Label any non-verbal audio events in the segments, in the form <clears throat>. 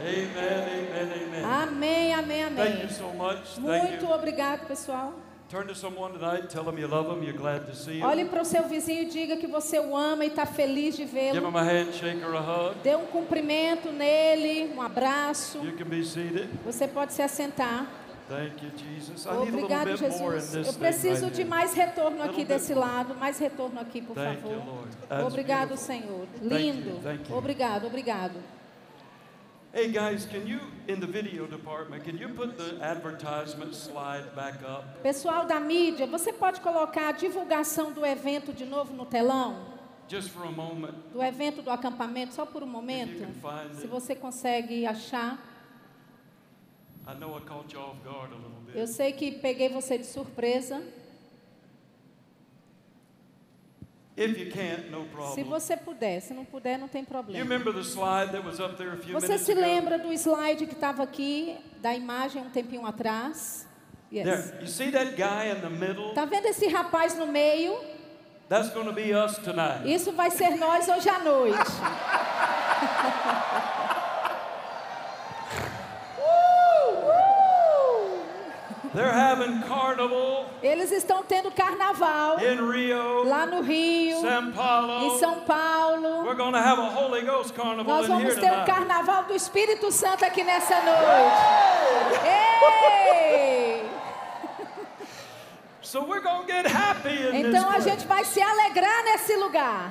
Amen, amen, amen. Amém, amém, Thank amém. you so much. Thank Muito you. obrigado, pessoal. Turn to someone tonight, tell them you love them, you're glad to see Olhe para o seu vizinho e diga que você o ama e está feliz de Give vê-lo. them a handshake or a hug. Dê um cumprimento nele, um abraço. You can be seated. Você pode se assentar. Thank you, Jesus. I need a little Obrigado, bit more in Jesus. this Eu preciso right de mais retorno aqui desse more. lado. Mais retorno aqui, por Thank you, favor. Lord. That's Obrigado, beautiful. Senhor. you, Lindo. thank you. Obrigado, obrigado. Hey guys, can you, in the video department, can you put the advertisement slide back up? Pessoal da mídia, você pode colocar a divulgação do evento de novo no telão? Just for a moment. Do evento do acampamento, só por um momento? Se você consegue achar. I know I caught you off guard a little bit. Eu sei que peguei você de surpresa. If you can't, no Se problem. você puder, se não puder, não tem problema. remember the slide that was up there a few Você se ago? lembra do slide que estava aqui, da imagem um tempinho atrás? Yes. There, you see that guy in the middle? Tá vendo esse rapaz no meio? That's going to be us tonight. Isso vai ser nós hoje à noite. <laughs> They're having carnival Eles estão tendo carnaval in Rio, lá no Rio, São Paulo. em São Paulo. We're to have a Holy Ghost carnival Nós vamos ter o tonight. carnaval do Espírito Santo aqui nessa noite. Ei! So we're to get happy in Então a this gente place. vai se alegrar nesse lugar.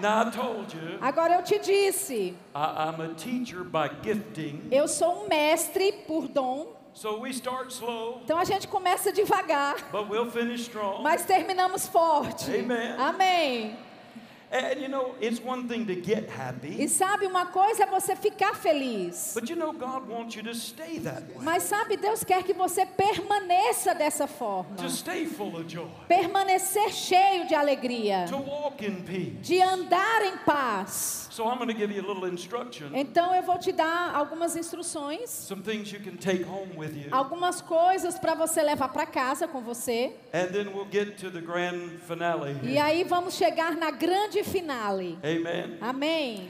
Now I told you, Agora eu te disse, I, I'm a teacher by gifting. eu sou um mestre por dom. So we start slow, Então a gente começa devagar, but we'll finish strong. mas terminamos forte. Amen. Amém. And you know, it's one thing to get happy, E sabe uma coisa é você ficar feliz. but you know, God wants you to stay that way, Mas sabe, Deus quer que você permaneça dessa forma. to stay full of joy, Permanecer cheio de alegria. to walk in peace. De andar em paz. So I'm going to give you a little instruction, Então eu vou te dar algumas instruções, some things you can take home with you, algumas coisas para você levar para casa com você. and then we'll get to the grand finale. E aí vamos chegar na grande finale. Amen. Amém.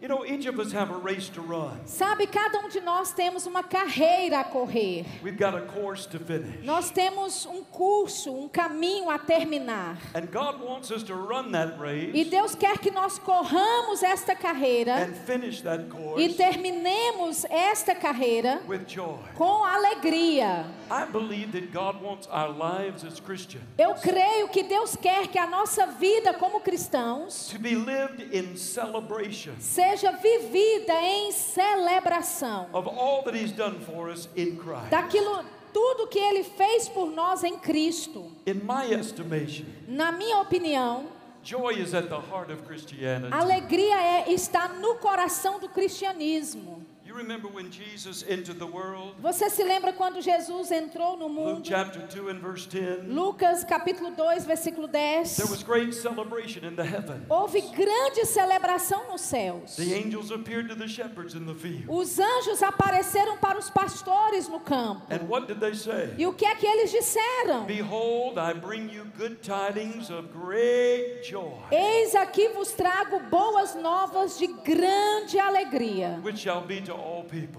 You know, each of us have a race to run. Sabe, cada um de nós temos uma carreira a correr. We've got a course to finish. Nós temos um curso, um caminho a terminar. And God wants us to run that E race Deus quer que nós corramos esta carreira and finish that e course terminemos esta carreira with joy. com alegria. I believe that God wants our lives as Christians Eu creio que Deus quer que a nossa vida como cristãos to be lived in celebration seja vivida em celebração of all that He's done for us in Christ. daquilo tudo que ele fez por nós em Cristo. In my estimation, Na minha opinião, joy is at the heart of Christianity. alegria é está no coração do cristianismo. Remember when Jesus entered the world? Você se lembra quando Jesus entrou no Luke mundo? chapter 2 and verse 10. Lucas capítulo 2, versículo 10. There was great celebration in the heaven. Houve grande celebração nos céus. The angels appeared to the shepherds in the field. Os anjos apareceram para os pastores no campo. And what did they say? E o que é que eles disseram? Behold, I bring you good tidings of great joy, Eis aqui vos trago boas novas de grande alegria, which shall be to all.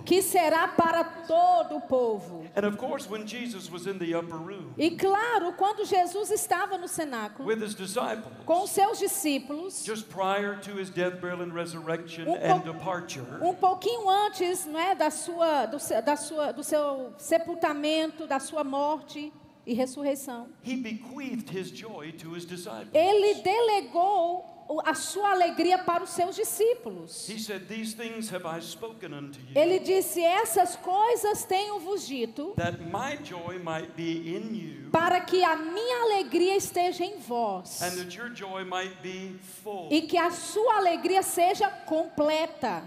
Que será para todo o povo. And of course, when Jesus was in the upper room E claro, quando Jesus estava no cenáculo with his disciples, com seus discípulos, just prior to his death, burial, and resurrection Um and po- departure, um pouquinho antes, não é, da sua, do, da sua, do seu sepultamento, da sua morte e ressurreição, he bequeathed his joy to his disciples. ele delegou a sua alegria para os seus discípulos. He said, These things have I spoken unto you, Ele disse: Essas coisas tenho-vos dito, that my joy might be in you, para que a minha alegria esteja em vós and that your joy might be full. e que a sua alegria seja completa.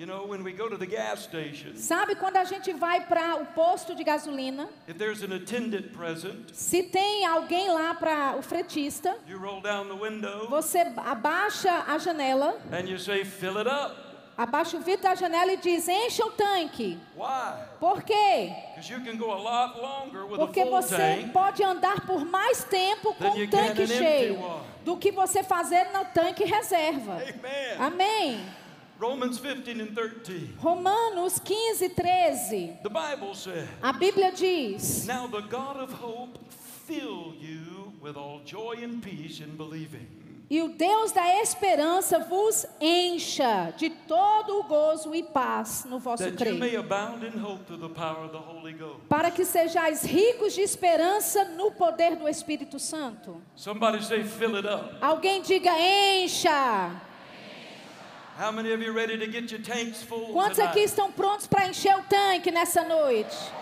You know, when we go to the gas station, Sabe quando a gente vai para o posto de gasolina? if there's an attendant present, Se tem alguém lá para o fretista, you roll down the window você abaixa a janela, and you say, Fill it up. Abaixa o vidro da janela e diz: encha o tanque. Why? Por quê? Because you can go a lot longer with Porque a full você tank. pode andar por mais tempo com Then o tanque get an empty cheio one. do que você fazer no tanque reserva. Amen. Amém. Romans 15 and 13. Romanos 15, 13. The Bible says, A Bíblia diz: Now the God of hope fill you with all joy and peace in believing. E o Deus da esperança vos encha de todo o gozo e paz no vosso crer, abound in hope through the power of the Holy Ghost. para que sejais ricos de esperança no poder do Espírito Santo. Somebody say, fill it up. Alguém diga: encha. Quantos tonight? aqui estão prontos para encher o tanque nessa noite? <laughs>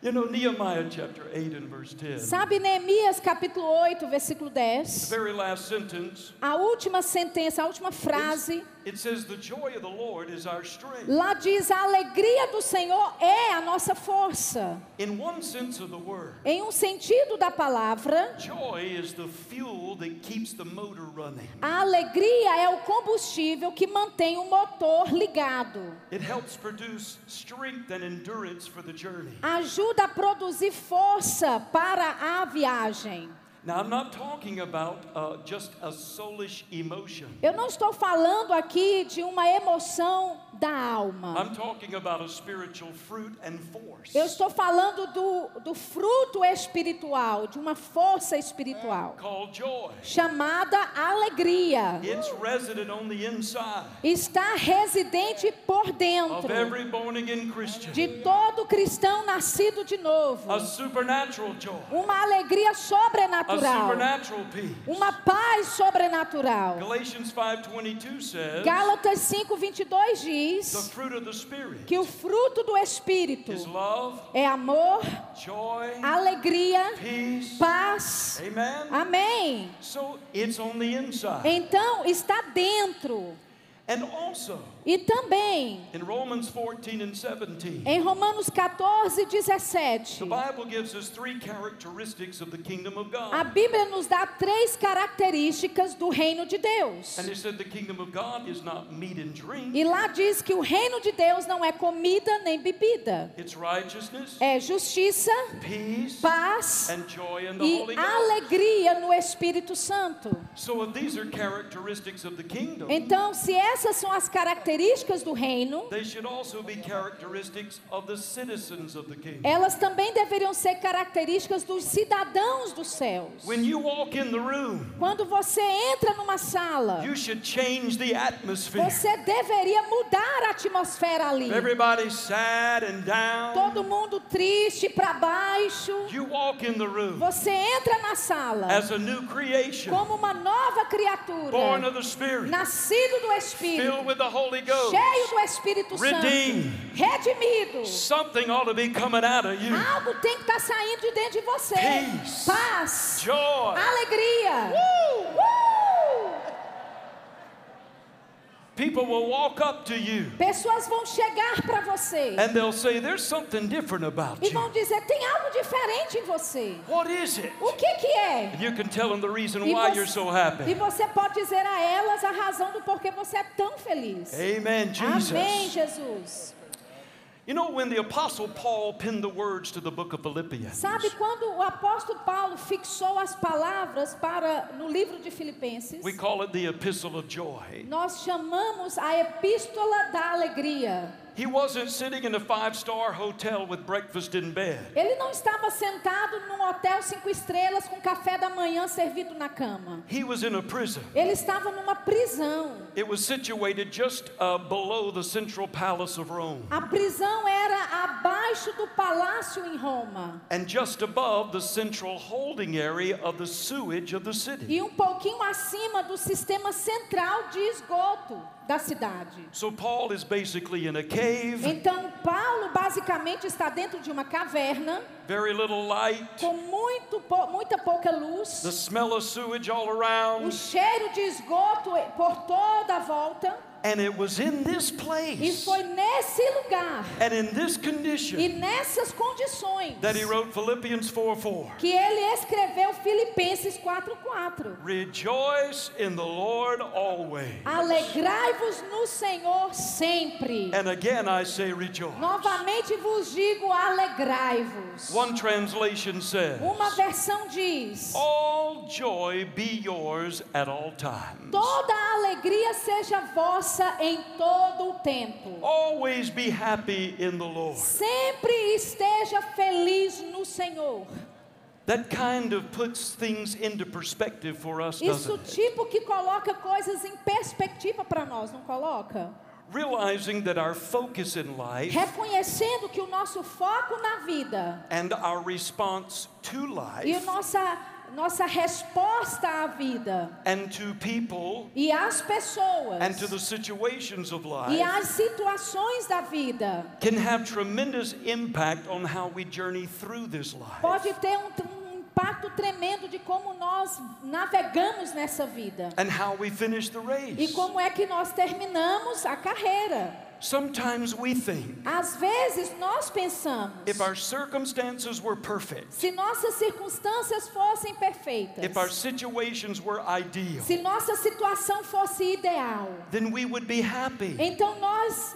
You know, Nehemiah chapter 8 and verse 10. Sabe Neemias capítulo 8, versículo 10? The very last sentence, A última sentença, a última frase, it says, The joy of the Lord is our strength. lá diz: a alegria do Senhor é a nossa força. In one sense of the word, Em um sentido da palavra, joy is the fuel that keeps the motor running. a alegria é o combustível que mantém o motor ligado. It helps produce strength and endurance for the journey. Ajuda a produzir força para a viagem. Uh. Eu não estou falando aqui de uma emoção da alma. I'm talking about a spiritual fruit and force. Eu estou falando do, do fruto espiritual, de uma força espiritual, chamada alegria. It's resident on the inside Está residente por dentro de todo cristão nascido de novo. Uma alegria sobrenatural, uma paz sobrenatural. Galatians 5:22 says Gálatas 5:22 the diz que o fruto do espírito é amor, alegria, paz. Amém. Então está dentro. E também in Romans 14 and 17, em Romanos 14, 17, the Bible gives us three characteristics of the kingdom of a God. Bíblia nos dá três características do reino de Deus. And it said the kingdom of God is not meat and drink, E lá diz que o reino de Deus não é comida nem bebida, it's righteousness, é justiça, paz e alegria no Espírito Santo. So if these are characteristics of the kingdom, Então, se essas são as características do reino, they should also be characteristics of the citizens of the kingdom. elas também deveriam ser características dos cidadãos dos céus. When you walk in the room, Quando você entra numa sala, you should change the atmosphere. você deveria mudar a atmosfera ali. Everybody's sad and down. Todo mundo triste para baixo. You walk in the room Você entra na sala as a new creation, como uma nova criatura, born of the Spirit, nascido do Espírito, with the Holy Ghost. cheio do Espírito Redeemed. Santo, redimido. Something ought to be coming out of you. Algo tem que estar saindo de dentro de você. Peace. Paz, Joy. alegria. Uh! People will walk up to you Pessoas vão chegar para você and they'll say, There's something different about e you. vão dizer: tem algo diferente em você. What is it? O que que é? You can tell them the reason E why você- you're so E happy. você pode dizer a elas a razão do porquê você é tão feliz. Amen, Amém, Jesus. Sabe quando o apóstolo Paulo fixou as palavras para no livro de Filipenses? we call it the Epistle of Joy. Nós chamamos a epístola da alegria. He wasn't sitting in a five star hotel with breakfast in bed. Ele não estava sentado num hotel cinco estrelas com café da manhã servido na cama. He was in a prison. Ele estava numa prisão. It was situated just uh, below the central palace of Rome A prisão era abaixo do palácio em Roma and just above the central holding area of the sewage of the city. e um pouquinho acima do sistema central de esgoto da cidade. So Paul is basically in a cave, Então Paulo basicamente está dentro de uma caverna very little light, com muito muita pouca luz, the smell of sewage all o around. cheiro de esgoto por toda a volta. And it was in this E place foi nesse lugar and in this e condition nessas condições that he wrote Philippians 4 4. que ele escreveu Filipenses 4:4. Rejoice in the Lord always. Alegrai-vos no Senhor sempre. And again I say rejoice. Novamente vos digo, alegrai-vos. One translation says, Uma versão diz: All joy be yours at all times. Toda alegria seja vossa em todo o tempo. Always be happy in the Lord. Sempre esteja feliz no Senhor. That kind of puts things into perspective for us, Isso tipo que coloca coisas em perspectiva para nós, não coloca? Realizing that our focus in life Reconhecendo que o nosso foco na vida and our response to e life nossa nossa resposta à vida. And to people e às pessoas. and to the situations of e life às situações da vida. can have tremendous impact on how we journey through this life. pode ter um, impacto tremendo de como nós navegamos nessa vida. E como é que nós terminamos a carreira. Sometimes we think Às vezes nós pensamos, if our circumstances were perfect, se nossas circunstâncias fossem perfeitas, if our situations were ideal, se nossa situação fosse ideal, then we would be happy. então nós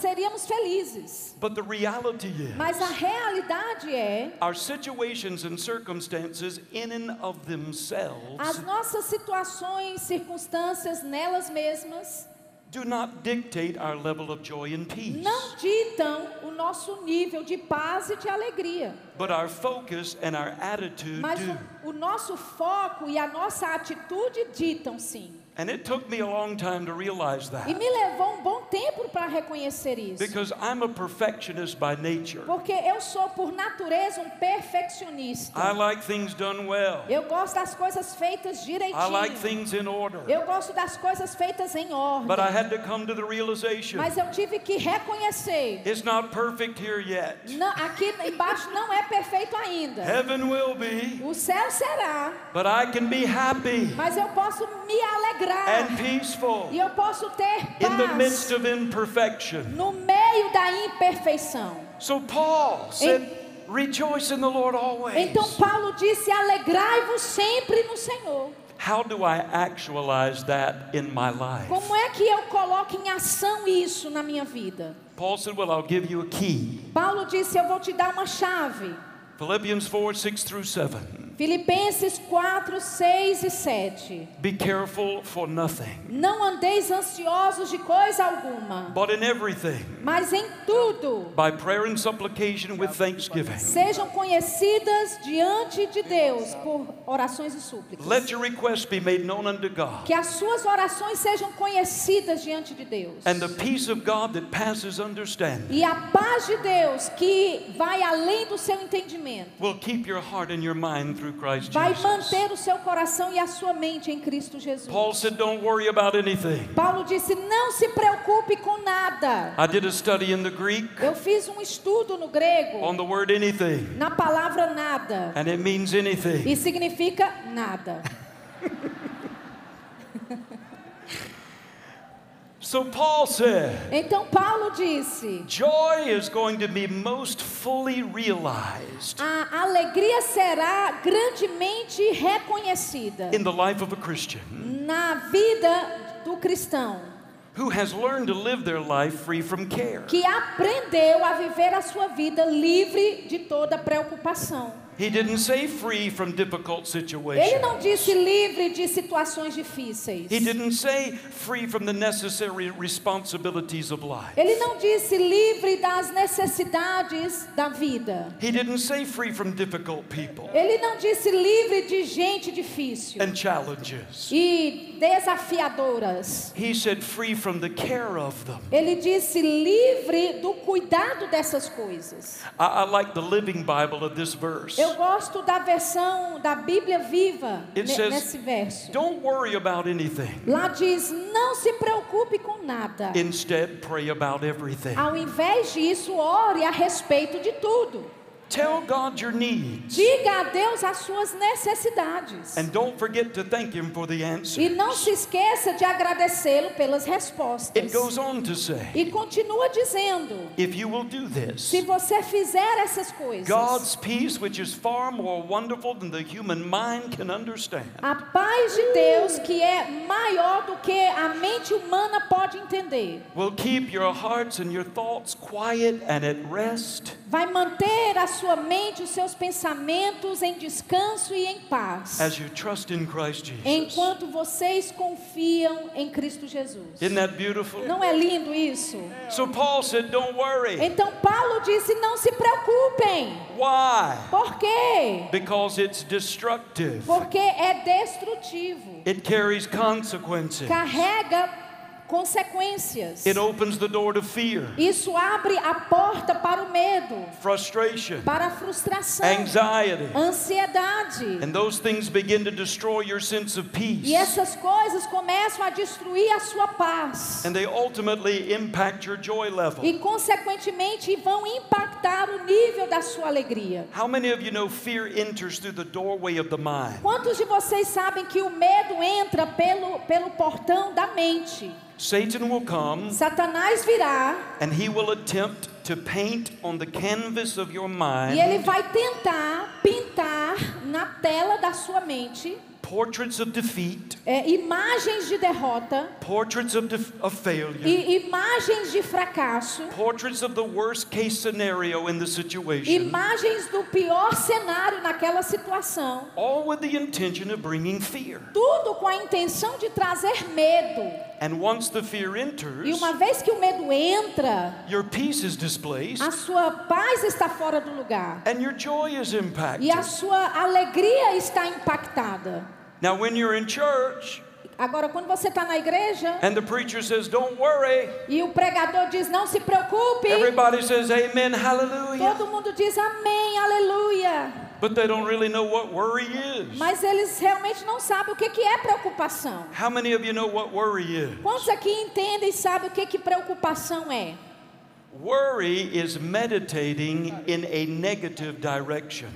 seríamos felizes. But the reality Mas a is, realidade é, our situations and circumstances, in and of as themselves, nossas situações, circunstâncias nelas mesmas do not dictate our level of joy and peace. não ditam o nosso nível de paz e de alegria. But our focus and our attitude Mas do. o, o nosso foco e a nossa atitude ditam sim. And it took me a long time to realize E that. me levou um bom tempo para reconhecer isso. Because I'm a perfectionist by nature. Porque eu sou, por natureza, um perfeccionista. I like things done well. Eu gosto das coisas feitas I like direitinho. things in order. Eu gosto das coisas feitas em But I ordem. had to come to the realization Mas eu tive que reconhecer. it's not perfect here yet. Não, aqui embaixo não é perfeito ainda. Heaven will be, O céu será, but I can be happy mas eu posso me alegrar. and peaceful E eu posso ter in the midst paz of imperfection. no meio da imperfeição. So Paul said, Rejoice in the Lord always. Então Paulo disse: Alegrai-vos sempre no Senhor. How do I actualize that in my life? Como é que eu coloco em ação isso na minha vida? Paul said, Well, I'll give you a key. Paulo disse: Eu vou te dar uma chave. Philippians 4 6 through 7. Filipenses 4, 6 e 7. Be careful for nothing, Não andeis ansiosos de coisa alguma, but in everything, mas em tudo by prayer and supplication with thanksgiving. sejam conhecidas diante de Deus por orações e súplicas. Let your requests be made known unto God. Que as suas orações sejam conhecidas diante de Deus. And the peace of God that passes understanding E a paz de Deus, que vai além do seu entendimento, will keep your heart and your mind vai manter o seu coração e a sua mente em Cristo Jesus. Paul said, Don't worry about anything. Paulo disse: Não se preocupe com nada. I did a study in the Greek Eu fiz um estudo no grego on the word anything, na palavra nada and it means anything. e significa nada. <laughs> So Paul said, Então Paulo disse: Joy is going to be most fully realized A alegria será grandemente reconhecida in the life of a Christian na vida do cristão who has learned to live their life free from care. que aprendeu a viver a sua vida livre de toda preocupação. He didn't say free from difficult situations. Ele não disse livre de situações difíceis. He didn't say free from the necessary responsibilities of life. Ele não disse livre das necessidades da vida. He didn't say free from difficult people Ele não disse livre de gente difícil and challenges. e desafiadoras. He said free from the care of them. Ele disse livre do cuidado dessas coisas. I, I like the Living Bible of this verse. Eu gosto da versão da Bíblia viva It ne- says, nesse verso. Don't worry about anything. Lá diz: não se preocupe com nada. Instead, pray about everything. Ao invés disso, ore a respeito de tudo. Tell God your needs. Diga a Deus as suas necessidades. And don't forget to thank Him for the answer. E não se esqueça de agradecê-lo pelas respostas. It goes on to say, E continua dizendo: if you will do this, se você fizer essas coisas, God's peace, which is far more wonderful than the human mind can understand, a paz de Deus, que é maior do que a mente humana pode entender, will keep your hearts and your thoughts quiet and at rest vai manter a sua mente, os seus pensamentos em descanso e em paz, as you trust in Christ Jesus. enquanto vocês confiam em Cristo Jesus. Isn't that beautiful? Não é lindo isso? So Paul said, Don't worry. Então Paulo disse: não se preocupem. Why? Por quê? Because it's destructive, Porque é destrutivo. it carries consequences, Carrega consequências. it opens the door to fear, Isso abre a porta para o medo, frustration, para a frustração, anxiety. ansiedade. And those things begin to destroy your sense of peace. E essas coisas começam a destruir a sua paz. And they ultimately impact your joy level. E, consequentemente, vão impactar o nível da sua alegria. How many of you know fear enters through the doorway of the mind? Quantos de vocês sabem que o medo entra pelo, pelo portão da mente? Satan will come Satanás virá and he will attempt to paint on the canvas of your e ele mind vai tentar pintar na tela da sua mente portraits of defeat, é, imagens de derrota portraits of, def- of failure, e imagens de fracasso, portraits of the worst case scenario in the situation, imagens do pior cenário naquela situação. all with the intention of bringing fear. Tudo com a intenção de trazer medo. And once the fear E enters, uma vez que o medo entra, your peace is displaced a sua paz está fora do lugar. and your joy is E impacted. a sua alegria está impactada. Now, when you're in church Agora, quando você está na igreja and the preacher says, Don't worry, e o pregador diz não se preocupe, everybody says, Amen, hallelujah. todo mundo diz amém, aleluia. But they don't really know what worry is. Mas eles realmente não sabem o que que é preocupação. How many of you know what worry is? Quantos aqui entendem e sabem o que que preocupação é? Worry is meditating in a negative direction,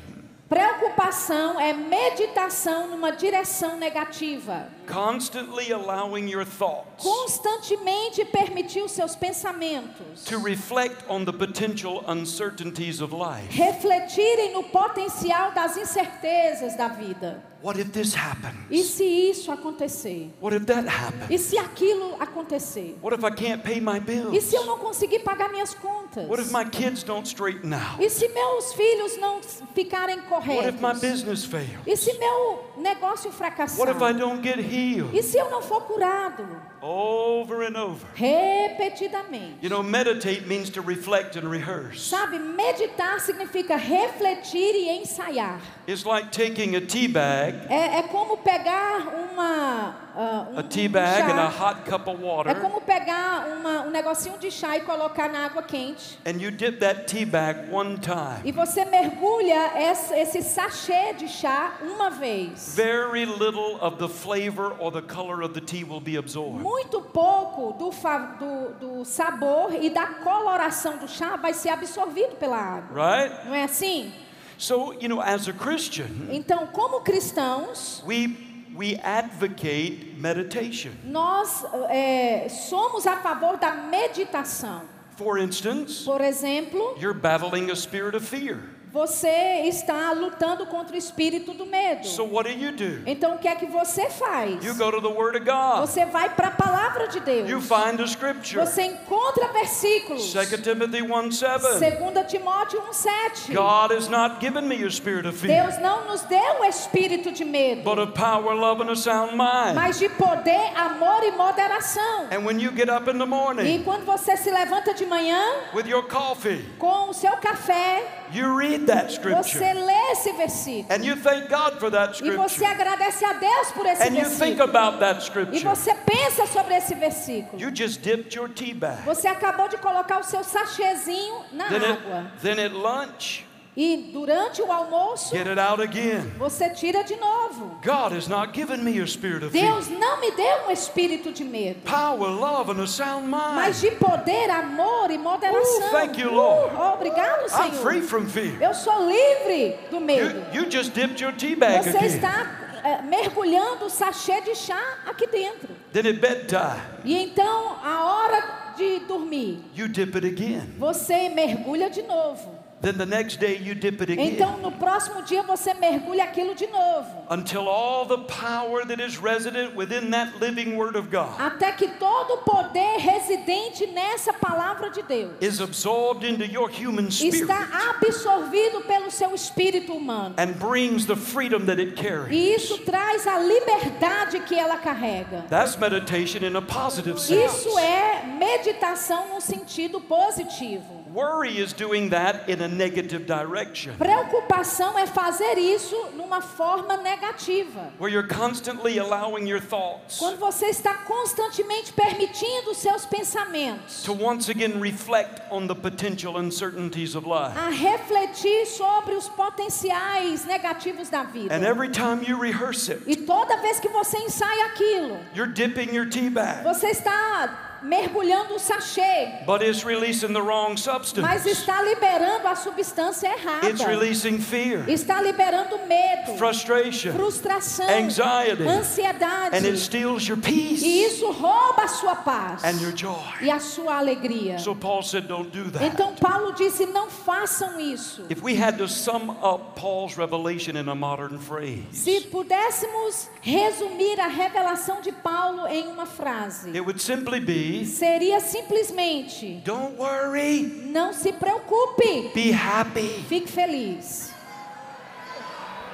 Preocupação é meditação numa direção negativa. Constantly allowing your thoughts Constantemente permitir os seus pensamentos to reflect on the potential uncertainties of life. refletirem no potencial das incertezas da vida. What if this E happens? se isso acontecer? What if that happens? E se aquilo acontecer? What if I can't pay my E bills? se eu não conseguir pagar minhas contas? What if my kids don't straighten out? E se meus filhos não ficarem What if my corretos? business fails? E se meu negócio fracassar? What if I don't get healed? E se eu não for curado? Over and over. Repetidamente. You know, meditate means to reflect and rehearse. Sabe, meditar significa refletir e ensaiar. It's like taking a tea bag, É, é como pegar uma. ah, um, a tea um bag chá. and a hot cup of water. É como pegar uma, um negocinho de chá e colocar na água quente. and you dip that tea bag one time. E você mergulha esse, esse sachê de chá uma vez. Very little of the flavor or the color of the tea will be absorbed. Muito pouco do, do, do sabor e da coloração do chá vai ser absorvido pela água. Right? Não é assim? So, you know, as a Christian, Então, como cristãos, we we advocate meditation. nós é, somos a favor da meditação. For instance, Por exemplo, you're battling a spirit of fear. Você está lutando contra o espírito do medo. So what do you do? Então, o que é que você faz? You go to the Word of God. Você vai para a palavra de Deus. You find a scripture. Você encontra versículos. 2 Timothy 1 7. 2 Timóteo 1,7. God has not given me a spirit of fear, Deus não nos deu o espírito de medo, but of power, love, and a sound mind. mas de poder, amor e moderação. And when you get up in the E morning quando você se levanta de manhã with your coffee, com o seu café, you read that você scripture lê esse versículo. and you thank God for that E você scripture agradece a Deus por esse and you think versículo. about that E scripture. você pensa sobre esse versículo. You just dipped your tea bag. Você acabou de colocar o seu sachêzinho na Then água. at, then at lunch, E durante o almoço, get it out again. você tira de novo. God has not given me a spirit of fear. Deus não me deu um espírito de medo, Power, love, and a sound mas mind. de poder, amor e moderação. Ooh, thank you, Lord. Uh, obrigado, I'm free Senhor. from fear. Eu sou livre do medo. You, you just dipped your tea bag Você again. está eh, mergulhando o sachê de chá aqui dentro. Then at bedtime, E então, a hora de dormir, you dip it again. você mergulha de novo. Then the next day, you dip it again. Então, no próximo dia, você mergulha aquilo de novo. Until all the power that is resident within that living word of God Até que todo o poder residente nessa palavra de Deus is absorbed into your human spirit está absorvido pelo seu espírito humano. and brings the freedom that it carries. E isso traz a liberdade que ela carrega. That's meditation in a positive sense. Isso é meditação no sentido positivo. Worry is doing that in a negative direction, Preocupação é fazer isso numa forma negativa. where you're constantly allowing your thoughts Quando você está constantemente permitindo seus pensamentos to once again reflect on the potential uncertainties of life. a refletir sobre os potenciais negativos da vida. And every time you rehearse it, E toda vez que você ensaia aquilo, you're dipping your tea bag, você está mergulhando o sachê, but it's releasing the wrong mas substance. está liberando a substância It's errada. releasing fear, Está liberando medo, frustration, frustração, anxiety, ansiedade. and it steals your E peace isso rouba a sua paz and your joy. e a sua alegria. So Paul said, Don't do that. Então Paulo disse: não façam isso. If we had to sum up Paul's revelation in a modern phrase, Se pudéssemos resumir a revelação de Paulo em uma frase, it would simply be seria simplesmente: don't worry, não se preocupe, be happy. fique feliz.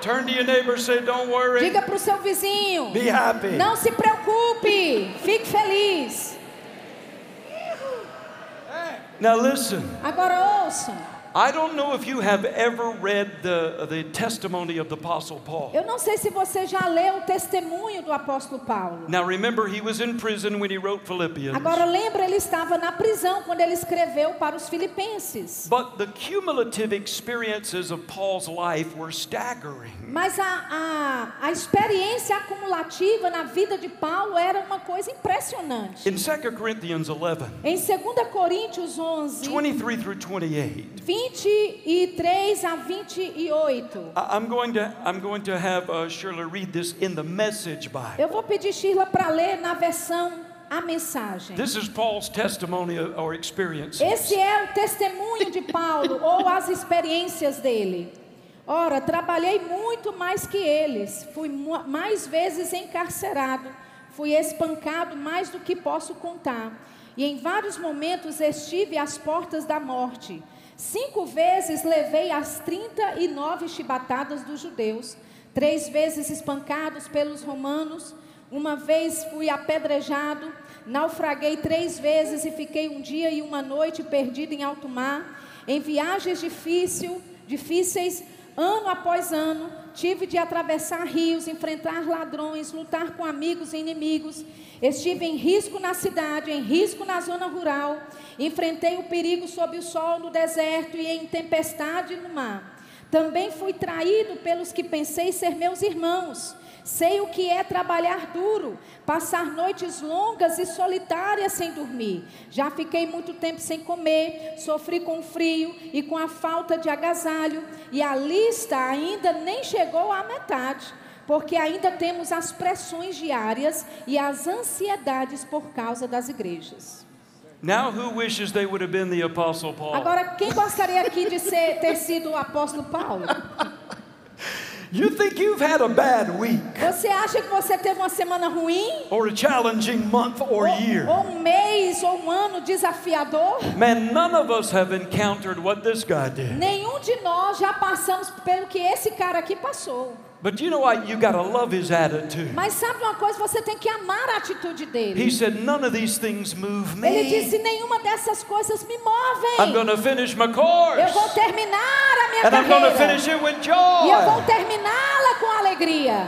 Turn to your neighbor say, Don't worry, Diga para o seu vizinho: be happy. não se preocupe, fique feliz. Now listen, Agora ouçam. I don't know if you have ever read the, the testimony of the Apostle Paul. Eu não sei se você já leu o testemunho do apóstolo Paulo. Now remember, he was in prison when he wrote Philippians. Agora lembra, ele estava na prisão quando ele escreveu para os filipenses. But the cumulative experiences of Paul's life were staggering. Mas a, a, a experiência acumulativa na vida de Paulo era uma coisa impressionante. In 2 Corinthians 11, Em 2 Coríntios 11, 23 through 28, 23 a 28. I- I'm going to, I'm going to have uh, Shirley read this in the Message Bible. Eu vou pedir Sheila para ler na versão a mensagem. This is Paul's testimony or experience. Esse é o testemunho de Paulo ou as experiências dele. Ora, trabalhei muito mais que eles, fui mais vezes encarcerado, fui espancado mais do que posso contar, e em vários momentos estive às portas da morte. Cinco vezes levei as 39 chibatadas dos judeus, três vezes espancados pelos romanos, uma vez fui apedrejado, naufraguei três vezes e fiquei um dia e uma noite perdido em alto mar, em viagens difícil, difíceis, ano após ano, tive de atravessar rios, enfrentar ladrões, lutar com amigos e inimigos. Estive em risco na cidade, em risco na zona rural, enfrentei o perigo sob o sol no deserto e em tempestade no mar. Também fui traído pelos que pensei ser meus irmãos. Sei o que é trabalhar duro, passar noites longas e solitárias sem dormir. Já fiquei muito tempo sem comer, sofri com o frio e com a falta de agasalho, e a lista ainda nem chegou à metade, porque ainda temos as pressões diárias e as ansiedades por causa das igrejas. Now, who wishes they would have been the Apostle Paul? Agora, quem gostaria aqui de ser, ter sido o apóstolo Paulo? <laughs> You think you've had a bad week, Você acha que você teve uma semana ruim? or a challenging month or year? Ou, ou um mês ou um ano desafiador? Man, none of us have encountered what this guy did. Nenhum de nós já passamos pelo que esse cara aqui passou. But you know what? You got to love his attitude. Mas sabe uma coisa? Você tem que amar a atitude He dele. said, None of these things move Ele me. disse: nenhuma dessas coisas me I'm movem. going to finish my Eu course, vou terminar a minha and I'm going to carreira. finish it with E eu vou joy. terminá-la com alegria.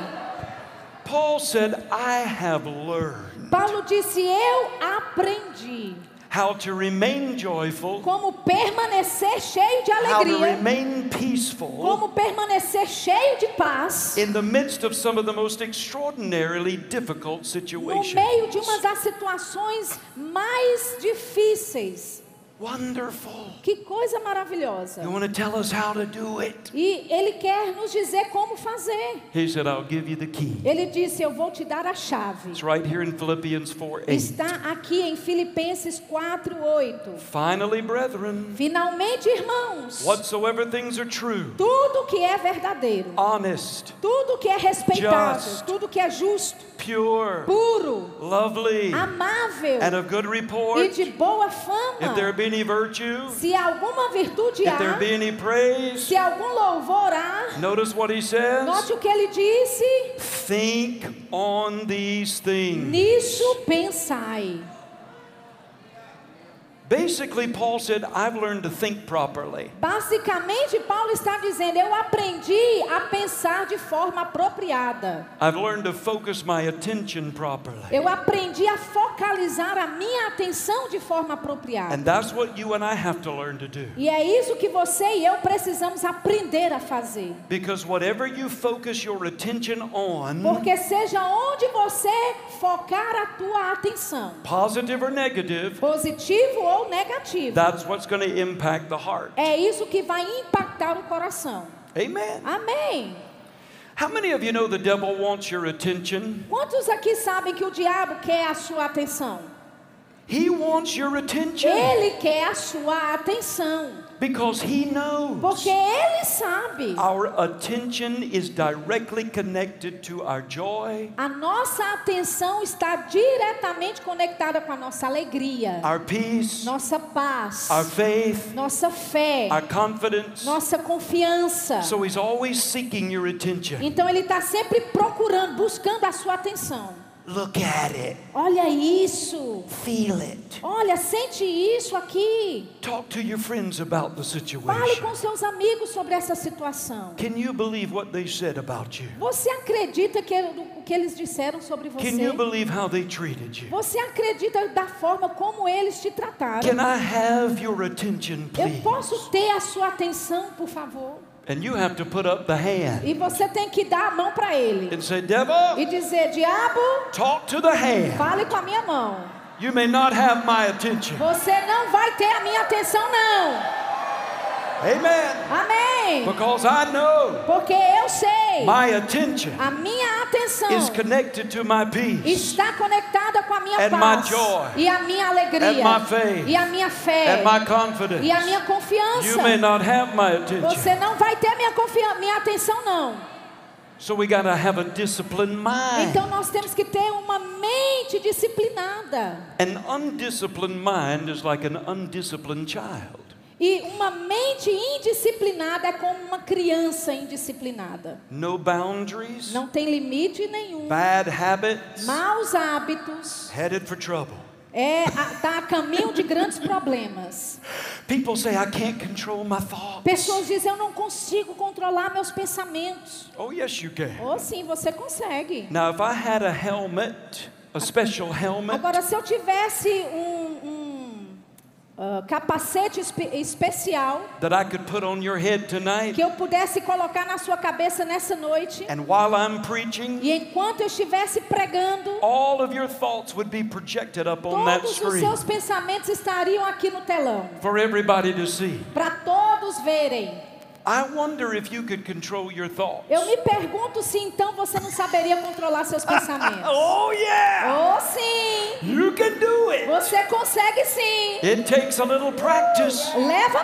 Paul said, I have learned Paulo disse: Eu aprendi how to remain joyful, como permanecer cheio de how to alegria, remain peaceful como permanecer cheio de paz in the midst of some of the most extraordinarily difficult situations. no meio de uma das situações mais difíceis. Wonderful. Que coisa maravilhosa. You want to tell us how to do it? E ele quer nos dizer como fazer. He said, I'll give you the key. Ele disse: Eu vou te dar a chave. It's right here in Philippians 4 8. Está aqui em Filipenses 4, 8. Finally, brethren, Finalmente, irmãos, whatsoever things are true, tudo que é verdadeiro, honest, tudo que é respeitável, Just. tudo que é justo, pure, puro, lovely, amável and of good e report, de boa if there fama. be any virtue, Se alguma virtude if there há, be any praise, se algum louvor há, notice what he says. note o que ele disse: Think on these things. nisso pensai. Basically, Paul said, I've learned to think properly. Basicamente, Paulo está dizendo: eu aprendi a pensar de forma apropriada. I've learned to focus my attention properly. Eu aprendi a focalizar a minha atenção de forma apropriada. And that's what you and I have to learn to do. E é isso que você e eu precisamos aprender a fazer. Because whatever you focus your attention on, Porque seja onde você focar a tua atenção, positive or negative, positivo ou negativo, that's what's going to impact the heart. é isso que vai impactar o coração. Amen. Amém. How many of you know the devil wants your attention? Quantos aqui sabem que o diabo quer a sua atenção? He wants your attention Ele quer a sua atenção, because he knows porque ele sabe. our attention is directly connected to our joy, A nossa atenção está diretamente conectada com a nossa alegria, our peace, nossa paz, our faith, nossa fé, our confidence. nossa confiança. So he's always seeking your attention. Então ele está sempre procurando, buscando a sua atenção. Look at it, Olha isso, feel it. olha, sente isso aqui. Talk to your friends about the Fale situation. com seus amigos sobre essa situação. Can you believe what they said about you? Você acredita que o que eles disseram sobre Can you você? believe how they treated you? Você acredita da forma como eles te trataram? Can I have your attention, Eu please? posso ter a sua atenção, por favor? And you have to put up the hand E você tem que dar a mão para ele and say, Devil, e dizer: Diabo, talk to the hand. fale com a minha mão. You may not have my attention. Você não vai ter a minha atenção, não. Amen. Amém. Because I know Porque eu sei, my attention a minha atenção is connected to my peace está conectada com a minha And my paz joy. e a minha alegria And my faith. e a minha fé and my confidence. e a minha You confiança. may not have my attention. Você não vai ter minha minha atenção não. So we got to have a disciplined mind. Então nós temos que ter uma mente disciplinada. An undisciplined mind is like an undisciplined child. E uma mente indisciplinada é como uma criança indisciplinada. No boundaries, Não tem limite nenhum. bad habits, Maus hábitos headed for trouble. é está a caminho de grandes problemas. People say, I can't control my thoughts. Pessoas dizem eu não consigo controlar meus pensamentos. Oh, yes, you can. Ou sim, você consegue. Now, if I had a helmet, a special helmet, Agora, se eu tivesse um, um, ah, capacete espe- especial that I could put on your head tonight, que eu pudesse colocar na sua cabeça nessa noite. And while I'm preaching, e enquanto eu estivesse pregando, todos os seus pensamentos estariam aqui no telão. para todos verem. I wonder if you could control your thoughts. Eu me pergunto se então você não saberia controlar seus <laughs> pensamentos. Oh, yeah! Oh, sim! You can do it. Você consegue sim! It takes a little practice, Leva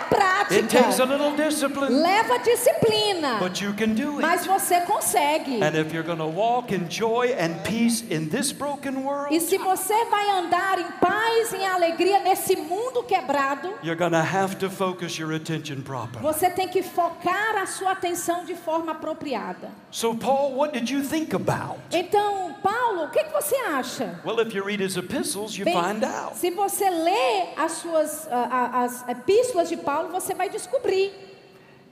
it takes a prática, little discipline, leva disciplina, but you can do mas it. você consegue. And if you're going to walk in joy and peace in this broken world, E se você vai andar em paz e em alegria nesse mundo quebrado, you're going to have to focus your attention properly. você tem que focar a sua atenção de forma apropriada. So, Paul, what did you think about? Então, Paulo, o que, que você acha? Well, if you read his epistles, you Bem, find out. se você lê as suas ah, as epístolas de Paulo, você vai descobrir.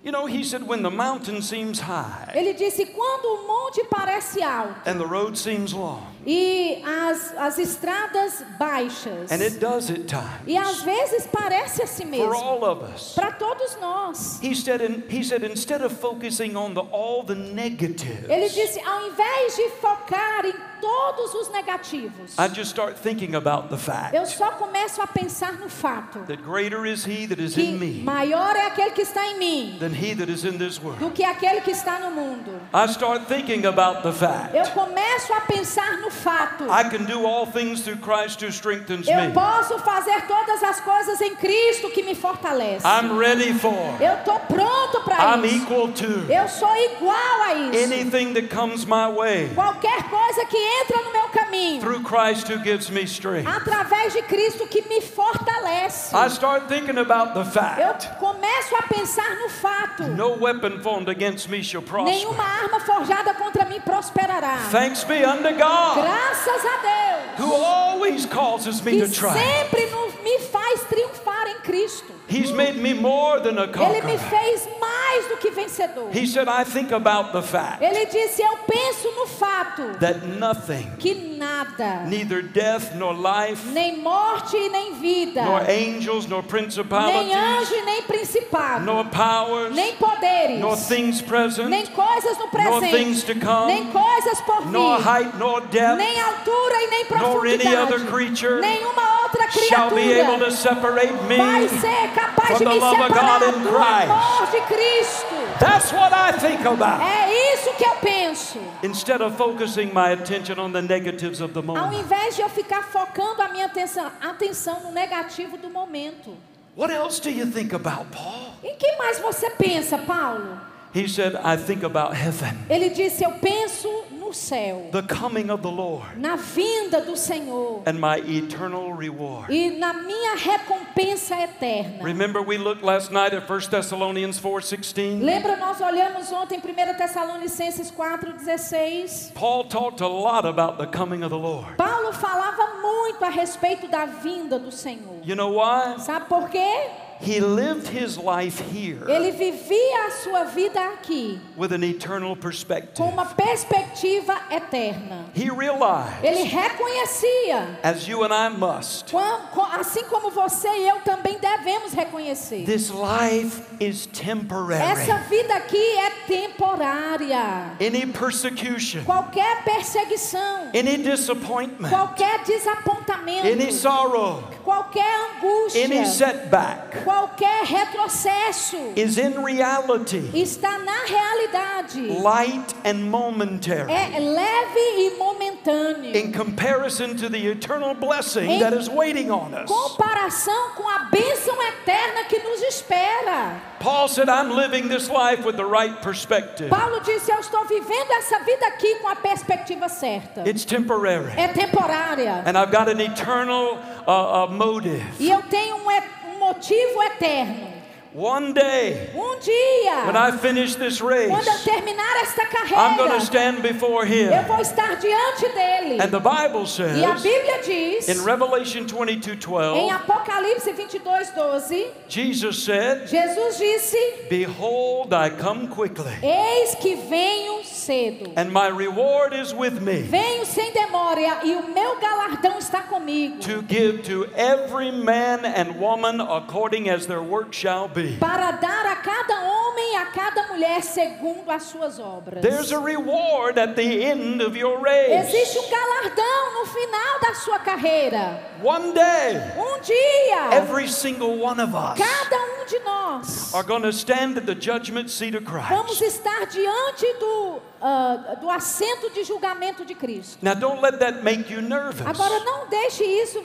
You know, he said, when the mountain seems high Ele disse: quando o monte parece alto and the road seems long, e as, as estradas baixas, and it does at e às times vezes parece assim for mesmo, all of us. para todos nós. He said, in, he said, instead of focusing on the, all the Ele negatives, disse: ao invés de focar em todos os negativos, I just start thinking about the eu fact só começo a pensar no fato that greater is he that is que in me maior é aquele que está em mim than he that is in this world. do que aquele que está no mundo. I start thinking about the Eu fact começo a pensar no fato. I can do all things through Christ who strengthens Eu me. posso fazer todas as coisas em Cristo que me fortalece. I'm ready for, Eu estou pronto para I'm isso. equal to Eu sou igual a isso. anything that comes my way Qualquer coisa que entra no meu caminho, through Christ who gives me strength. através de Cristo que me fortalece. I start thinking about the Eu fact começo a pensar no fato. no weapon formed against me shall prosper. Nenhuma arma forjada contra mim prosperará. Thanks be unto God Graças a Deus. who always causes me Que to triumph. sempre me faz triunfar em Cristo. He's made me more than a Ele me conqueror. fez mais do que vencedor. He said, I think about the fact Ele disse: Eu penso no fato that nothing, que nada, neither death nor life, nem morte e nem vida, nor angels, nor nem principalities, anjo e nem principado, nor powers, nem poderes, nor things present, nem coisas no nor things presente, to come, nem coisas por nor vir, height nor depth nem altura e nem nor any other profundidade, creature nenhuma outra shall be able to criatura separate me. vai ser capaz de me separar do amor de Cristo. That's what I think about. É isso que eu penso. Instead of focusing my attention on the negatives of the Ao moment. invés de eu ficar focando a minha atenção, atenção no negativo do momento. What else do you think about, Paul? Em que mais você pensa, Paulo? He said, I think about heaven, Ele disse: Eu penso no céu, the coming of the Lord, na vinda do Senhor and my eternal reward. e na minha recompensa eterna. Remember, we looked last night at 1 Thessalonians 4:16. Lembra, nós olhamos ontem 1 Tessalonicenses 4,16? Paul talked a lot about the coming of the Lord. Paulo falava muito a respeito da vinda do Senhor. You know why? Sabe por quê? He lived his life here Ele vivia a sua vida aqui with an eternal com perspective. uma perspectiva eterna. He realized, Ele reconhecia, as you and I must, assim como você e eu também devemos reconhecer. this life is temporary. Essa vida aqui é temporária. Any persecution, Qualquer perseguição, any disappointment, qualquer desapontamento, any sorrow, qualquer angústia, any setback qualquer retrocesso is in reality está na realidade. light and momentary É leve e momentâneo. in comparison to the eternal blessing that is waiting on us. comparação com a bênção eterna que nos espera. Paul said, I'm living this life with the right perspective. Paulo disse: Eu estou vivendo essa vida aqui com a perspectiva certa. It's temporary. É temporária. And I've got an eternal uh, uh, motive. E eu tenho um, e- um motivo eterno. One day, Um dia, when I finish this race, quando eu terminar esta I'm going to stand before eu him. vou estar diante dele. And the Bible E a says Bíblia diz, in Revelation 22 em Apocalipse 22, 12, Jesus said, Jesus disse: Behold, I come quickly, Eis que venho cedo. and my reward is with me Venho sem demora e o meu galardão está comigo. to give to every man and woman according as their work shall be. Para dar a cada homem e a cada mulher segundo as suas obras. There's a reward at the end of your Existe race. um galardão no final da sua carreira. One day, Um dia, every single one of us cada um de nós are going to stand at the judgment seat of vamos Christ. estar diante do, ah, do assento de julgamento de Cristo. Now, don't let that make you nervous. Agora, não deixe isso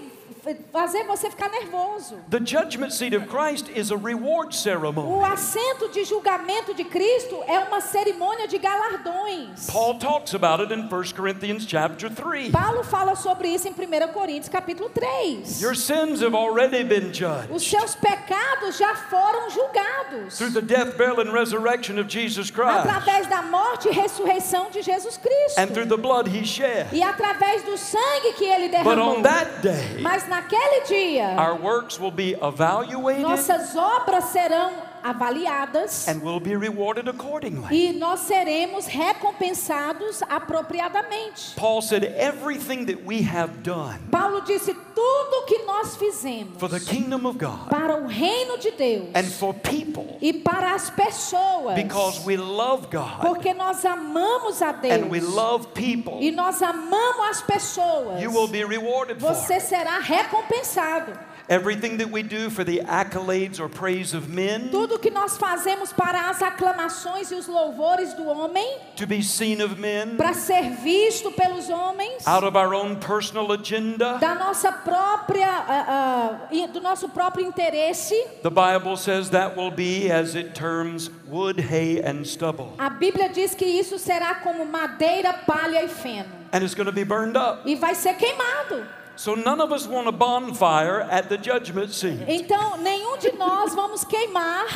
fazer você ficar nervoso. The judgment seat of Christ is a reward ceremony. O assento de julgamento de Cristo é uma cerimônia de galardões. Paul talks about it in 1 Corinthians chapter 3. Paulo fala sobre isso em 1 Coríntios capítulo 3. Your sins have already been judged Os seus pecados já foram julgados through the death, burial, and resurrection of Jesus Christ, através da morte e ressurreição de Jesus Cristo and through the blood he shed. e através do sangue que ele But derramou. on that day, Mas naquele dia our works will be evaluated. nossas obras serão avaliadas and will be rewarded accordingly. e nós seremos recompensados apropriadamente. Paul said, Everything that we have done Paulo disse: tudo que nós fizemos for the kingdom of God para o reino de Deus and for people e para as pessoas, because we love God porque nós amamos a and we Deus love people, e nós amamos as pessoas, you will be rewarded for você it. será recompensado. Everything that we do for the accolades or praise of men, Tudo que nós fazemos para as aclamações e os louvores do homem, to be seen of men, para ser visto pelos homens, out of our own personal agenda, da nossa própria, ah, e- do nosso próprio interesse. the Bible says that will be, as it terms, wood, hay, and stubble. A Bíblia diz que isso será como madeira, palha e feno. And it's going to be burned up. E vai ser queimado. So none of us want a bonfire at the judgment seat. Então, nenhum de nós vamos queimar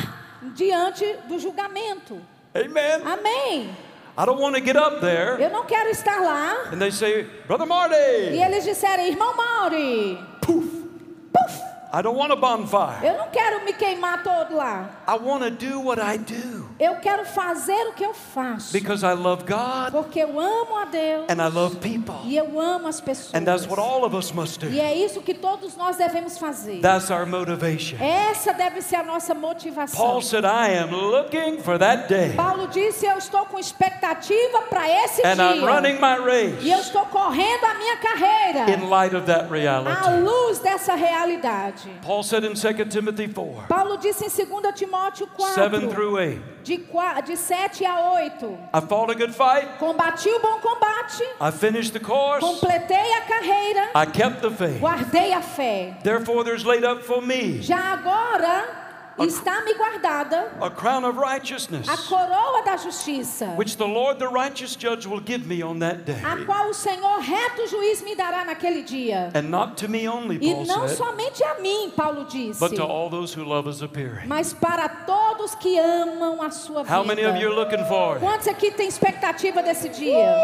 diante do julgamento. Amen. Amém. I don't want to get up there Eu não quero estar lá. and they say, Brother E Marty, eles disserem, irmão Mauri, I don't want a bonfire. eu não quero me queimar todo lá. I want to do what I do Eu quero fazer o que eu faço. because I love God Porque eu amo a Deus. and I love people. E eu amo as pessoas. And that's what all of us must E do. é isso que todos nós devemos fazer. That's our motivation. Essa deve ser a nossa motivação. Paul said, I am looking for that day Paulo disse: Eu estou com expectativa para esse and I'm dia. running my E eu race estou correndo a minha carreira in light of that à reality. luz dessa realidade. Paul said in 2 Timothy 4 Paulo disse em 2 Timóteo 4, 7 through 8, de, qua- de 7 a 8: I fought a good fight, Combati o bom combate, I finished the course, completei a carreira, I kept the faith. guardei a fé. Therefore, there's laid up for me Já agora está me guardada a crown of righteousness, a coroa da justiça, which the Lord, the righteous judge, will give me on that day. a qual o Senhor reto juiz me dará naquele dia. And not to me only, E Paul não said, somente a mim, Paulo disse, but to all those who love his appearing. mas para todos que amam a sua How many of you are vida. looking for? Quantos aqui têm expectativa desse dia?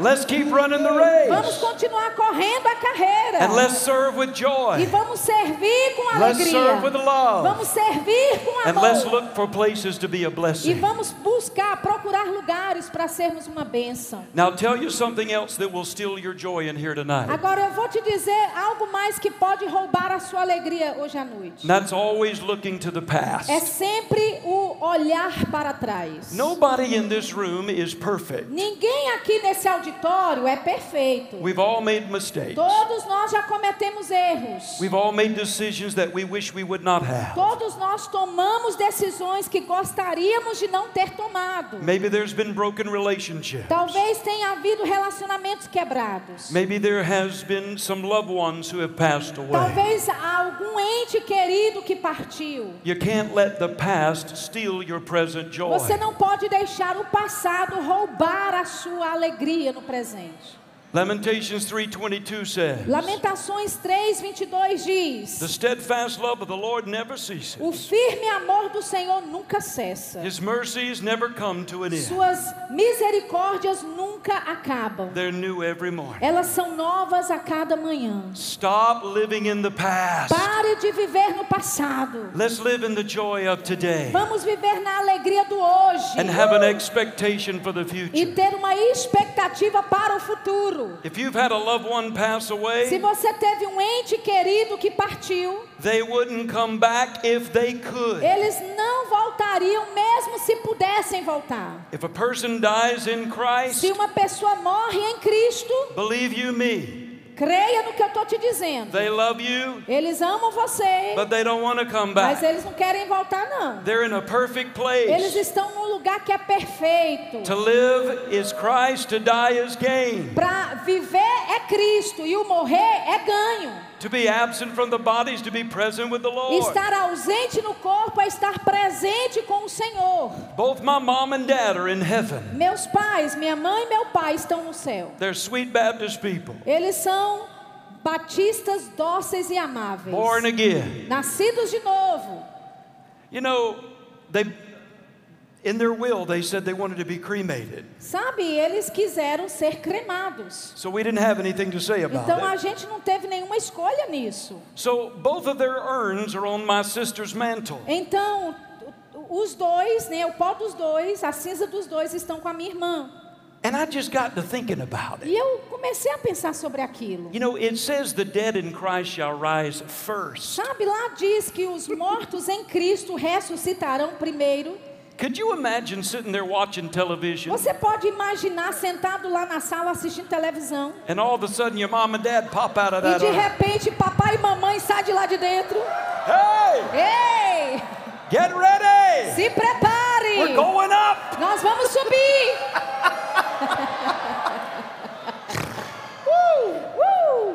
Let's keep running the Vamos race continuar correndo a carreira. and let's serve with E joy. vamos servir com Let's alegria. serve with love. Vamos servir com And let's amor. look for places to be a E blessing. vamos buscar, procurar lugares para sermos uma bênção. Now, tell you something else that will steal your joy in here tonight. Agora eu vou te dizer algo mais que pode roubar a sua alegria hoje à noite. That's always looking to the past. É sempre o olhar para trás. Nobody in this room is perfect. Ninguém aqui nesse auditório é perfeito. We've all made mistakes. Todos nós já cometemos erros. We've all made decisions that we wish we would not have. Todos nós tomamos decisões que gostaríamos de não ter tomado. Maybe there's been broken relationships. Talvez tenha havido relacionamentos quebrados. Maybe there has been some loved ones who have passed away. Talvez algum ente querido que partiu. You can't let the past steal your present joy. Você não pode deixar o passado roubar a sua alegria no presente. Lamentations 3:22 says, Lamentações 3:22 "The diz: steadfast love of the Lord never ceases. O firme amor do Senhor nunca cessa. His mercies never come to an end. Suas misericórdias nunca acabam. They're new every morning." Elas são novas a cada manhã. Stop living in the past. Pare de viver no passado. Let's live in the joy of today Vamos viver na alegria do hoje. and have an expectation for the E future. ter uma expectativa para o futuro. If you've had a loved one pass Se away, você teve um ente querido que partiu, they wouldn't come back if they could. eles não voltariam mesmo se pudessem voltar. If a person dies in Se Christ, uma pessoa morre em Cristo, believe you me, creia no que eu estou te dizendo. they love you, Eles amam você, but they don't want to come mas back. eles não querem voltar não. They're in a perfect Eles place. estão num lugar que é perfeito. To live is Christ, to die is gain. Para viver é Cristo e o morrer é ganho. To be absent from the bodies, to be present with the Lord. Estar ausente no corpo é estar presente com o Senhor. Both my mom and dad are in heaven. Meus pais, minha mãe e meu pai estão no céu. They're sweet Baptist people, Eles são batistas dóceis e amáveis. born again. Nascidos de novo. You know, they in their will, they said they wanted to be cremated. Sabe, eles quiseram ser cremados. So we didn't have anything to say about Então a gente não teve nenhuma escolha nisso. So both of their urns are on my sister's mantle. Então, os dois, né, o pó dos dois, a cinza dos dois estão com a minha irmã. And I just got to thinking about it. E eu comecei a pensar sobre aquilo. You know, it says the dead in Christ shall rise first. Sabe, lá diz que os mortos em Cristo ressuscitarão primeiro. Could you imagine sitting there watching television Você pode imaginar sentado lá na sala assistindo televisão and all of a sudden your mom and dad pop out of e that de urn? repente papai e mamãe saem de lá de dentro. Hey, Ei, get ready! se prepare! We're going up! Nós vamos subir! <laughs>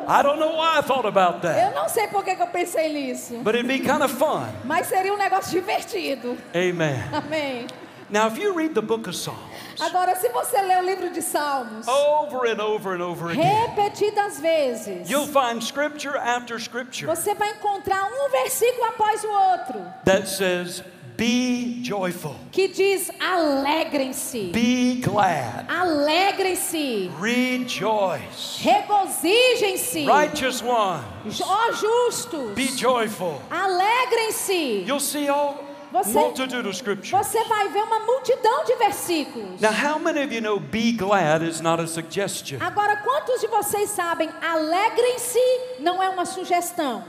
I don't know why I thought about that, Eu não sei por que eu pensei nisso, but it'd be kind of fun. mas seria um negócio divertido. Amen. Amém. Now, if you read the book of Psalms Agora, se você ler o livro de Salmos, over and over and over again, repetidas vezes, you'll find scripture after scripture você vai encontrar um versículo após o outro that says, Be joyful, que diz: alegrem-se, be glad, alegrem-se, rejoice. regozijem-se, Righteous one, ó justos, be joyful. alegrem-se. You'll see all Você- multitude of scripture. Você vai ver uma multidão de versículos. Now, how many of you know be glad is not a suggestion? Agora, quantos de vocês sabem, alegrem-se não é uma sugestão,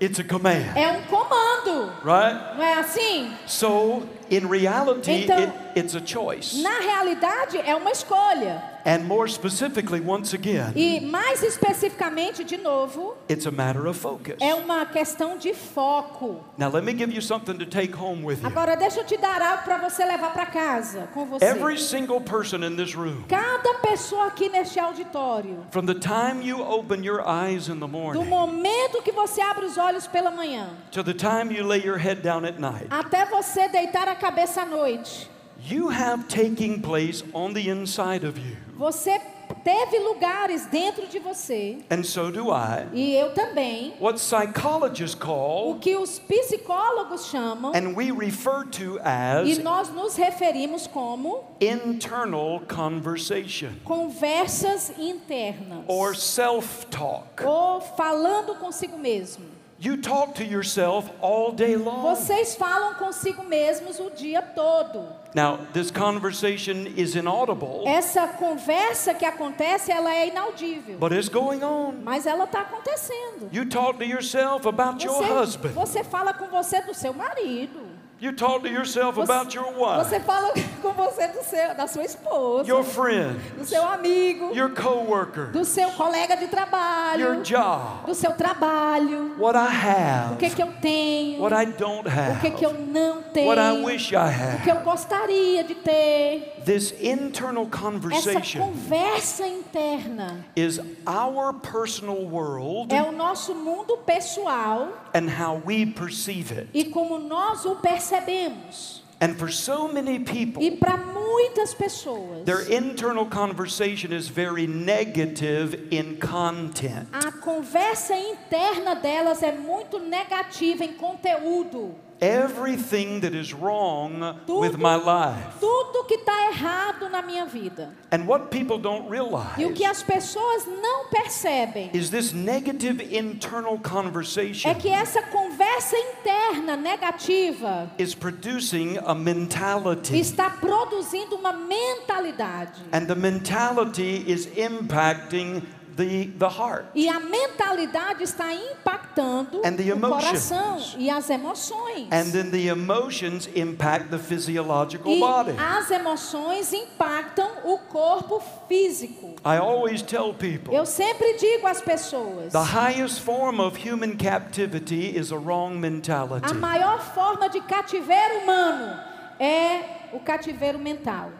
It's a command, é um comando, right? não é assim? So, in reality, Então- it, it's a choice. Na realidade, é uma escolha. And more specifically, once again, E mais especificamente, de novo, it's a matter of focus. é uma questão de foco. Now, let me give you something to take home with you. Agora, deixa eu te dar algo para você levar para casa com você. Every single person in this room, Cada pessoa aqui neste auditório, from the time you open your eyes in the do morning momento que você abre os olhos pela manhã, to the time you lay your head down at night, até você deitar a cabeça à noite, you have taking place on the inside of you. você teve lugares dentro de você, And so do I. e eu também, What psychologists o call, que os psicólogos chamam, and we refer to e as, nós nos referimos como internal conversation conversas internas. or self talk. ou falando consigo mesmo. You talk to yourself all day long. Vocês falam consigo mesmos o dia todo. Now, this conversation is inaudible, Essa conversa que acontece, ela é inaudível, but it's going on. mas ela está acontecendo. You talk to yourself about your Você, husband. você fala com você do seu marido. You talk to yourself Você, about your wife, você fala <laughs> com você do seu, da sua esposa, your friend, do seu amigo, your coworker, do seu colega de your trabalho, job, do seu trabalho. what I O que have, que eu tenho? what I don't O que que eu have, não tenho? what I wish I O que had. eu gostaria de ter? This internal Essa conversation conversa interna is our personal world é o nosso mundo pessoal and how we perceive it. e como nós o percebemos. And for so many people, E para muitas pessoas, their internal conversation is very negative in content. a conversa interna delas é muito negativa em conteúdo. Everything that is wrong with my life. tudo que está errado na minha vida. And what people don't realize E o que as pessoas não percebem is this negative internal conversation é que essa conversa interna negativa is producing a mentality. está produzindo uma mentalidade. And the mentality is impacting the, the heart. E a mentalidade está impactando And the o coração e as emoções. And then the emotions impact the physiological E body. as emoções impactam o corpo físico. I always tell people Eu sempre digo às pessoas: the highest form of human captivity is a wrong mentality. a maior forma de cativeiro humano é o cativeiro mental.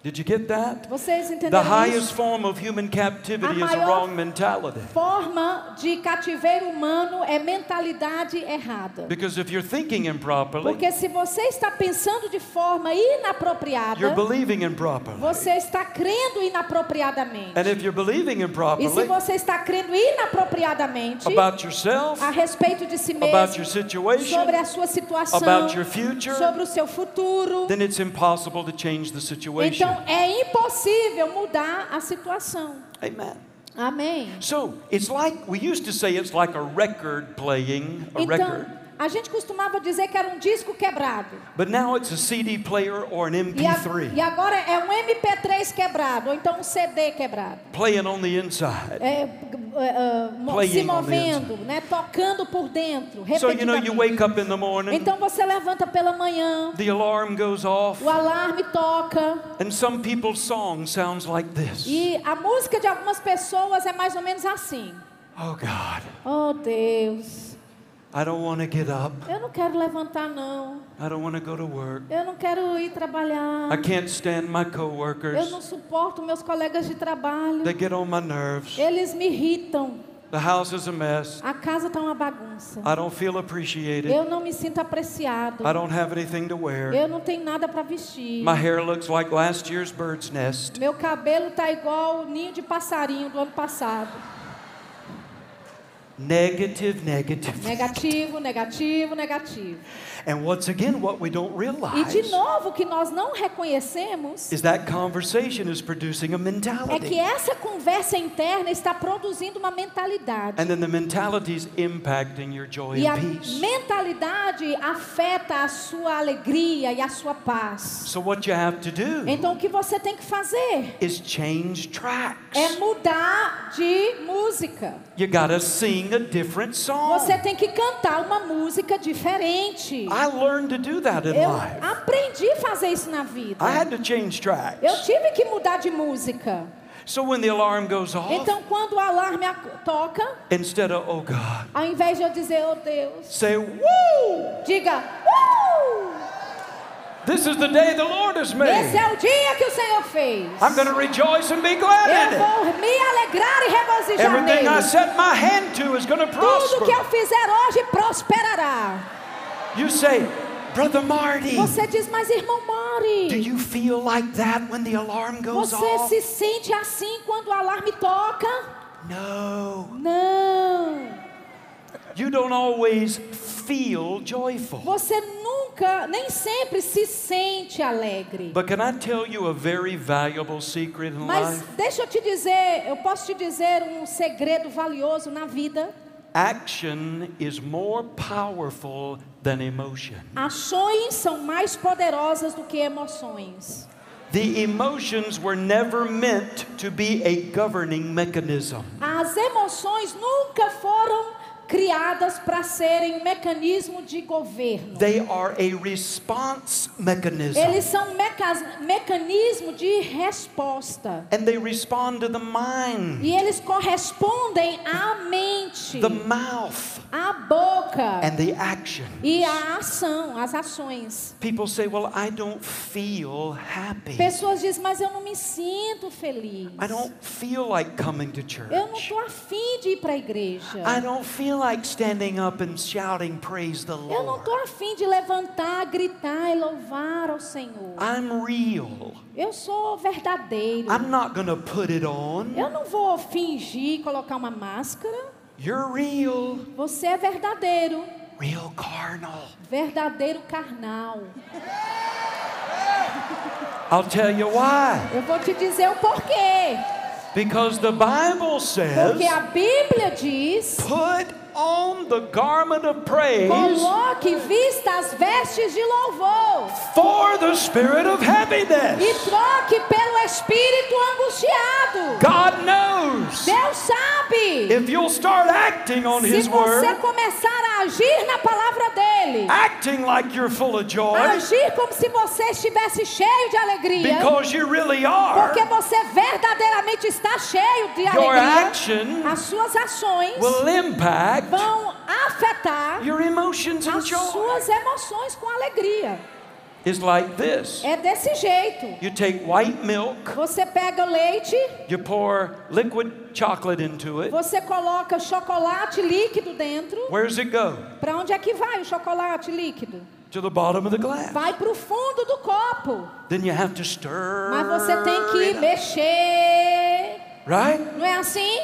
Did you get that? Vocês The entenderam highest isso? form of human captivity A is a wrong mentality. Forma de cativeiro humano é mentalidade errada. Because if you're thinking improperly, Porque se você está pensando de forma inapropriada, you're believing improperly. você está crendo inapropriadamente. And if you're believing E se improperly você está crendo inapropriadamente about yourself, a respeito de si about your mesmo, situation, sobre a sua situação, about your future, sobre o seu futuro, then it's impossible to change the situation. então é impossível mudar a situação. Amen. Amém. So it's like we used to say it's like a record playing, a Então, record. A gente costumava dizer que era um disco quebrado. But now it's a CD player or an E, a- MP3 e agora é um MP3 quebrado, ou então um CD quebrado. playing on the inside. É, mo- Playing se on the movendo, né, tocando por dentro, So you know you wake up in the morning, Então você levanta pela manhã, the alarm goes off, o alarme toca and some people's song sounds like this. e a música de algumas pessoas é mais ou menos assim. Oh God, Oh Deus, I don't want to get up. eu não quero levantar não. I don't want to go to work. Eu não quero ir trabalhar. I can't stand my Eu não coworkers. suporto meus colegas de trabalho. They get on my nerves. Eles me irritam. The house is a mess. A casa está uma bagunça. I don't feel appreciated. Eu não me sinto apreciado. I don't have anything to wear. Eu não tenho nada para vestir. My hair looks like last year's bird's nest. Meu cabelo tá igual o ninho de passarinho do ano passado. Negative, negative. Negativo, negativo, negativo. And once again, what we don't E realize de novo, o que nós não reconhecemos is that conversation is producing a é que mentality. essa conversa interna está produzindo uma mentalidade. And then the mentality is impacting your joy E a and peace. mentalidade afeta a sua alegria e a sua paz. So what you have to do Então o que você tem que fazer is change é tracks. mudar de música. You gotta sing a different song. Você tem que cantar uma música diferente. I learned to do that in Eu life. aprendi a fazer isso na vida. I had to change Eu tracks. tive que mudar de música. So when the alarm goes off, Então, quando o alarme toca, instead of, oh God, ao invés de eu dizer, oh Deus, say, woo! diga, uh! This is the day the Lord has Esse made. é o dia que o Senhor fez. I'm going to rejoice and be glad in Eu it. vou me alegrar e regozijar Everything I nele. set my hand to is going to Tudo que eu prosper. fizer hoje prosperará. You say, Brother Marty, Você diz, mas irmão do Mori, you feel like that when the alarm goes você off? se sente assim quando o alarme toca? No. Não. You don't always feel joyful. Você nunca, nem sempre se sente alegre. But can I tell you a very valuable secret in Mas life? deixa eu te dizer, eu posso te dizer um segredo valioso na vida. Action is more powerful than emotion. Ações são mais poderosas do que emoções. The emotions were never meant to be a governing mechanism. As emoções nunca foram criadas para serem um mecanismo de governo. They are a response mechanism. Eles são meca mecanismo de resposta. And they respond to the mind, E eles correspondem à mente, the mouth, à boca and the action. e à ação, às ações. People say, Well, I don't feel happy. Pessoas dizem, mas eu não me sinto feliz. I don't feel like coming to Eu não church. estou afim de ir para a igreja. I don't feel like standing up and shouting, Praise the Eu não Lord. estou afim de levantar, gritar e louvar ao Senhor. I'm real. Eu sou verdadeiro. I'm not to put it on. Eu não vou fingir, colocar uma máscara. You're real. Você é verdadeiro. Real carnal. Verdadeiro carnal. I'll tell you why. Eu vou te dizer o porquê. Because the Bible says, Porque a Bíblia diz: put on the garment of praise coloque vista as vestes de louvor for the spirit of e heaviness. troque pelo espírito angustiado. God knows Deus sabe. if you'll start acting on Se His você word, começar a agir na palavra dele, acting like you're full of joy, agir como se você estivesse cheio de alegria, because you really are, porque você verdadeiramente está cheio de your alegria, action as suas ações will impact vão afetar your emotions and as suas emoções com alegria. is like this. É desse jeito. You take white milk, Você pega leite, you pour liquid chocolate into it. você coloca chocolate líquido dentro. Where does it go? Para onde é que vai o chocolate líquido? To the bottom of the glass. Vai para o fundo do copo. Then you have to stir. Mas você tem que mexer. right? Não é assim?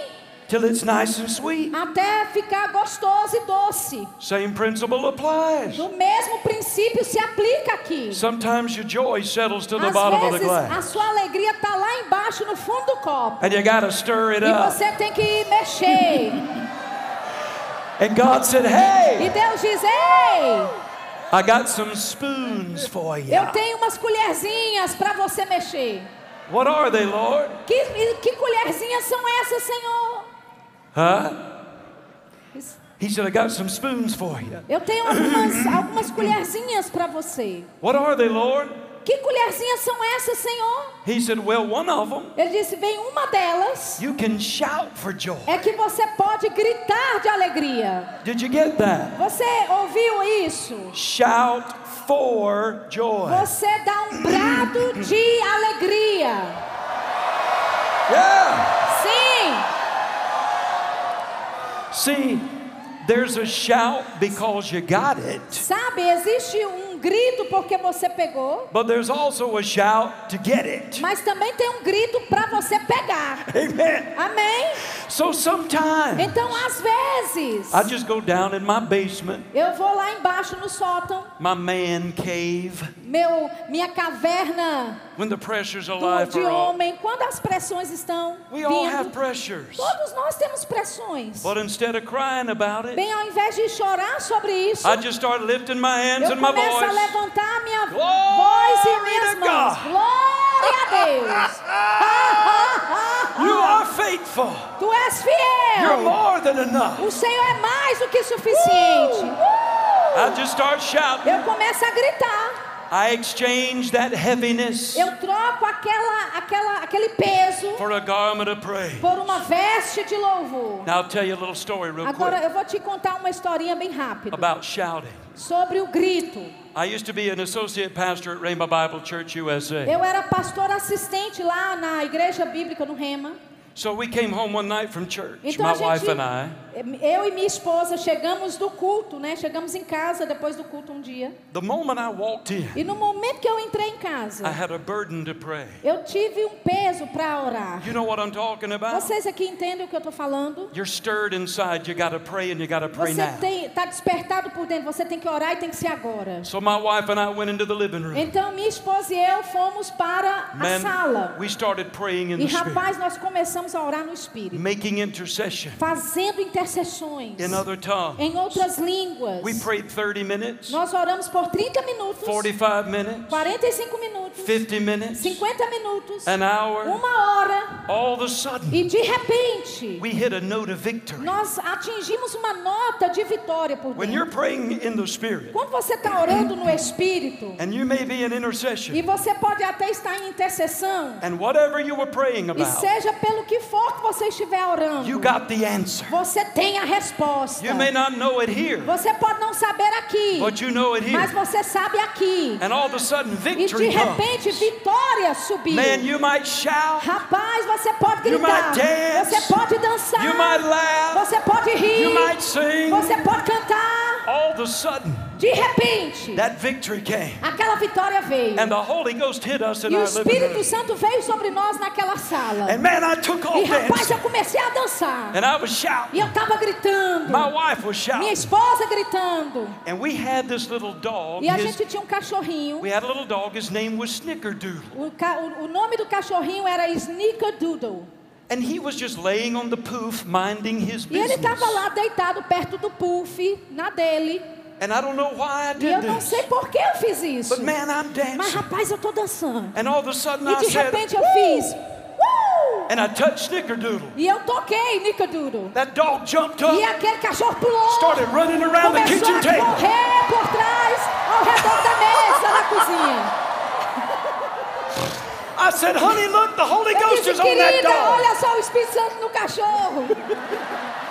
Till it's nice and sweet. Até ficar gostoso e doce. Same principle applies. O mesmo princípio se aplica aqui. Sometimes your joy settles to the Às bottom of the vezes a glass. sua alegria está lá embaixo no fundo do copo. And you gotta stir it E up. você tem que mexer. <laughs> And God said, E Hey, Deus diz: Ei, I got some spoons for you. eu tenho umas colherzinhas para você mexer. What are they, Lord? Que, que colherzinhas são essas, Senhor? Huh? He said, I got some spoons for you. Eu tenho algumas, algumas colherzinhas para você. What are they, Lord? Que colherzinhas são essas, Senhor? He said, Well, one of them, Ele disse: Vem uma delas. you can shout for joy. É que você pode gritar de alegria. Did you get that? Você ouviu isso? Shout for joy. Você dá um brado de alegria. Yeah. See, there's a shout because you got it, Sabe, existe um grito porque você pegou, but there's also a shout to get it. mas também tem um grito para você pegar. Amen. Amém? So sometimes Então, às vezes, I just go down in my basement, eu vou lá embaixo no sótão, my man cave, meu, minha caverna when the pressures of do, life de homem, quando as pressões estão We all have vindo. pressures. Todos nós temos pressões. But instead of crying about it, Bem, ao invés de chorar sobre isso, I just start lifting my hands eu and my voice. Levantar minha Glory voz e minhas mãos. God. Glória a Deus! <laughs> You are faithful. Tu és You're fiel! more than enough. O Senhor é mais do que suficiente. I just start shouting. Eu começo a gritar. I exchange that heaviness Eu troco aquela, aquela, aquele peso for a garment of praise. por uma veste de louvor. Now I'll tell you a little story real Agora quick eu vou te contar uma historinha bem rápida about shouting. sobre o grito. I used to be an associate pastor at Rainbow Bible Church USA. Eu era pastor assistente lá na igreja bíblica no Rema. So we came home one night from church, Então my a wife and I. eu e minha esposa chegamos do culto, né? Chegamos em casa depois do culto um dia. The moment I walked in, E no momento que eu entrei em I casa, had a burden to pray. eu tive um peso para orar. You know what I'm talking about? Vocês aqui entendem o que eu estou falando? You're stirred inside. You got to pray and you got to pray Você tem, tá despertado por dentro. Você tem que orar e tem que ser agora. So my wife and I went into the living room. Então minha esposa e eu fomos para a Man, sala. we started praying in E the spirit, rapaz, nós começamos a orar no espírito, making intercession fazendo intercessões in other tongues. em outras línguas. We prayed 30 minutes, Nós oramos por 30 minutos, 45 minutes, 45 minutos, 50 minutes, 50 minutos, an hour. uma hora All of a sudden, e de repente we hit a note of victory. nós atingimos uma nota de vitória por When you're praying in the spirit, Quando você está orando no espírito and you may be in e intercession, você pode até estar em intercessão and whatever you were praying e about, seja pelo que for que você estiver orando, you got the answer. você tem a resposta. You may not know it here, Você pode não saber aqui, but you know it mas here. você sabe aqui. And all of a sudden, E de victory comes. repente vitória subiu. Man, you might shout, Rapaz, você pode You gritar, might dance. você pode dançar, you might laugh, você pode rir, you might sing. você pode cantar. All of a sudden, De repente, that victory came. aquela vitória veio. And the Holy Ghost hit us in E o Espírito. Santo veio sobre nós naquela sala. And man, I took E off rapaz, dancing. eu comecei a dançar. And I was E shouting. eu estava gritando. My wife was Minha shouting. esposa gritando. And we had this little dog. E a His- gente tinha um cachorrinho. we had a little dog. His name was Snickerdoodle. O, ca- o- o nome do cachorrinho era Snickerdoodle. And he was just laying on the poof, minding his E ele business. estava lá deitado perto do puff, na dele. And I don't know why I E eu did não sei por que eu fiz isso. But man, I'm Mas dancing. rapaz, eu tô dançando. And all of a sudden E I de said, repente eu fiz. And I touched Snickerdoodle. E eu toquei Snickerdoodle. That dog jumped up, E aquele cachorro pulou. started running around the Começou kitchen a table. correr por trás, ao redor da mesa na cozinha. I said, honey, look, the Holy Ghost disse, is on that dog. olha só o Espírito Santo no cachorro. <laughs>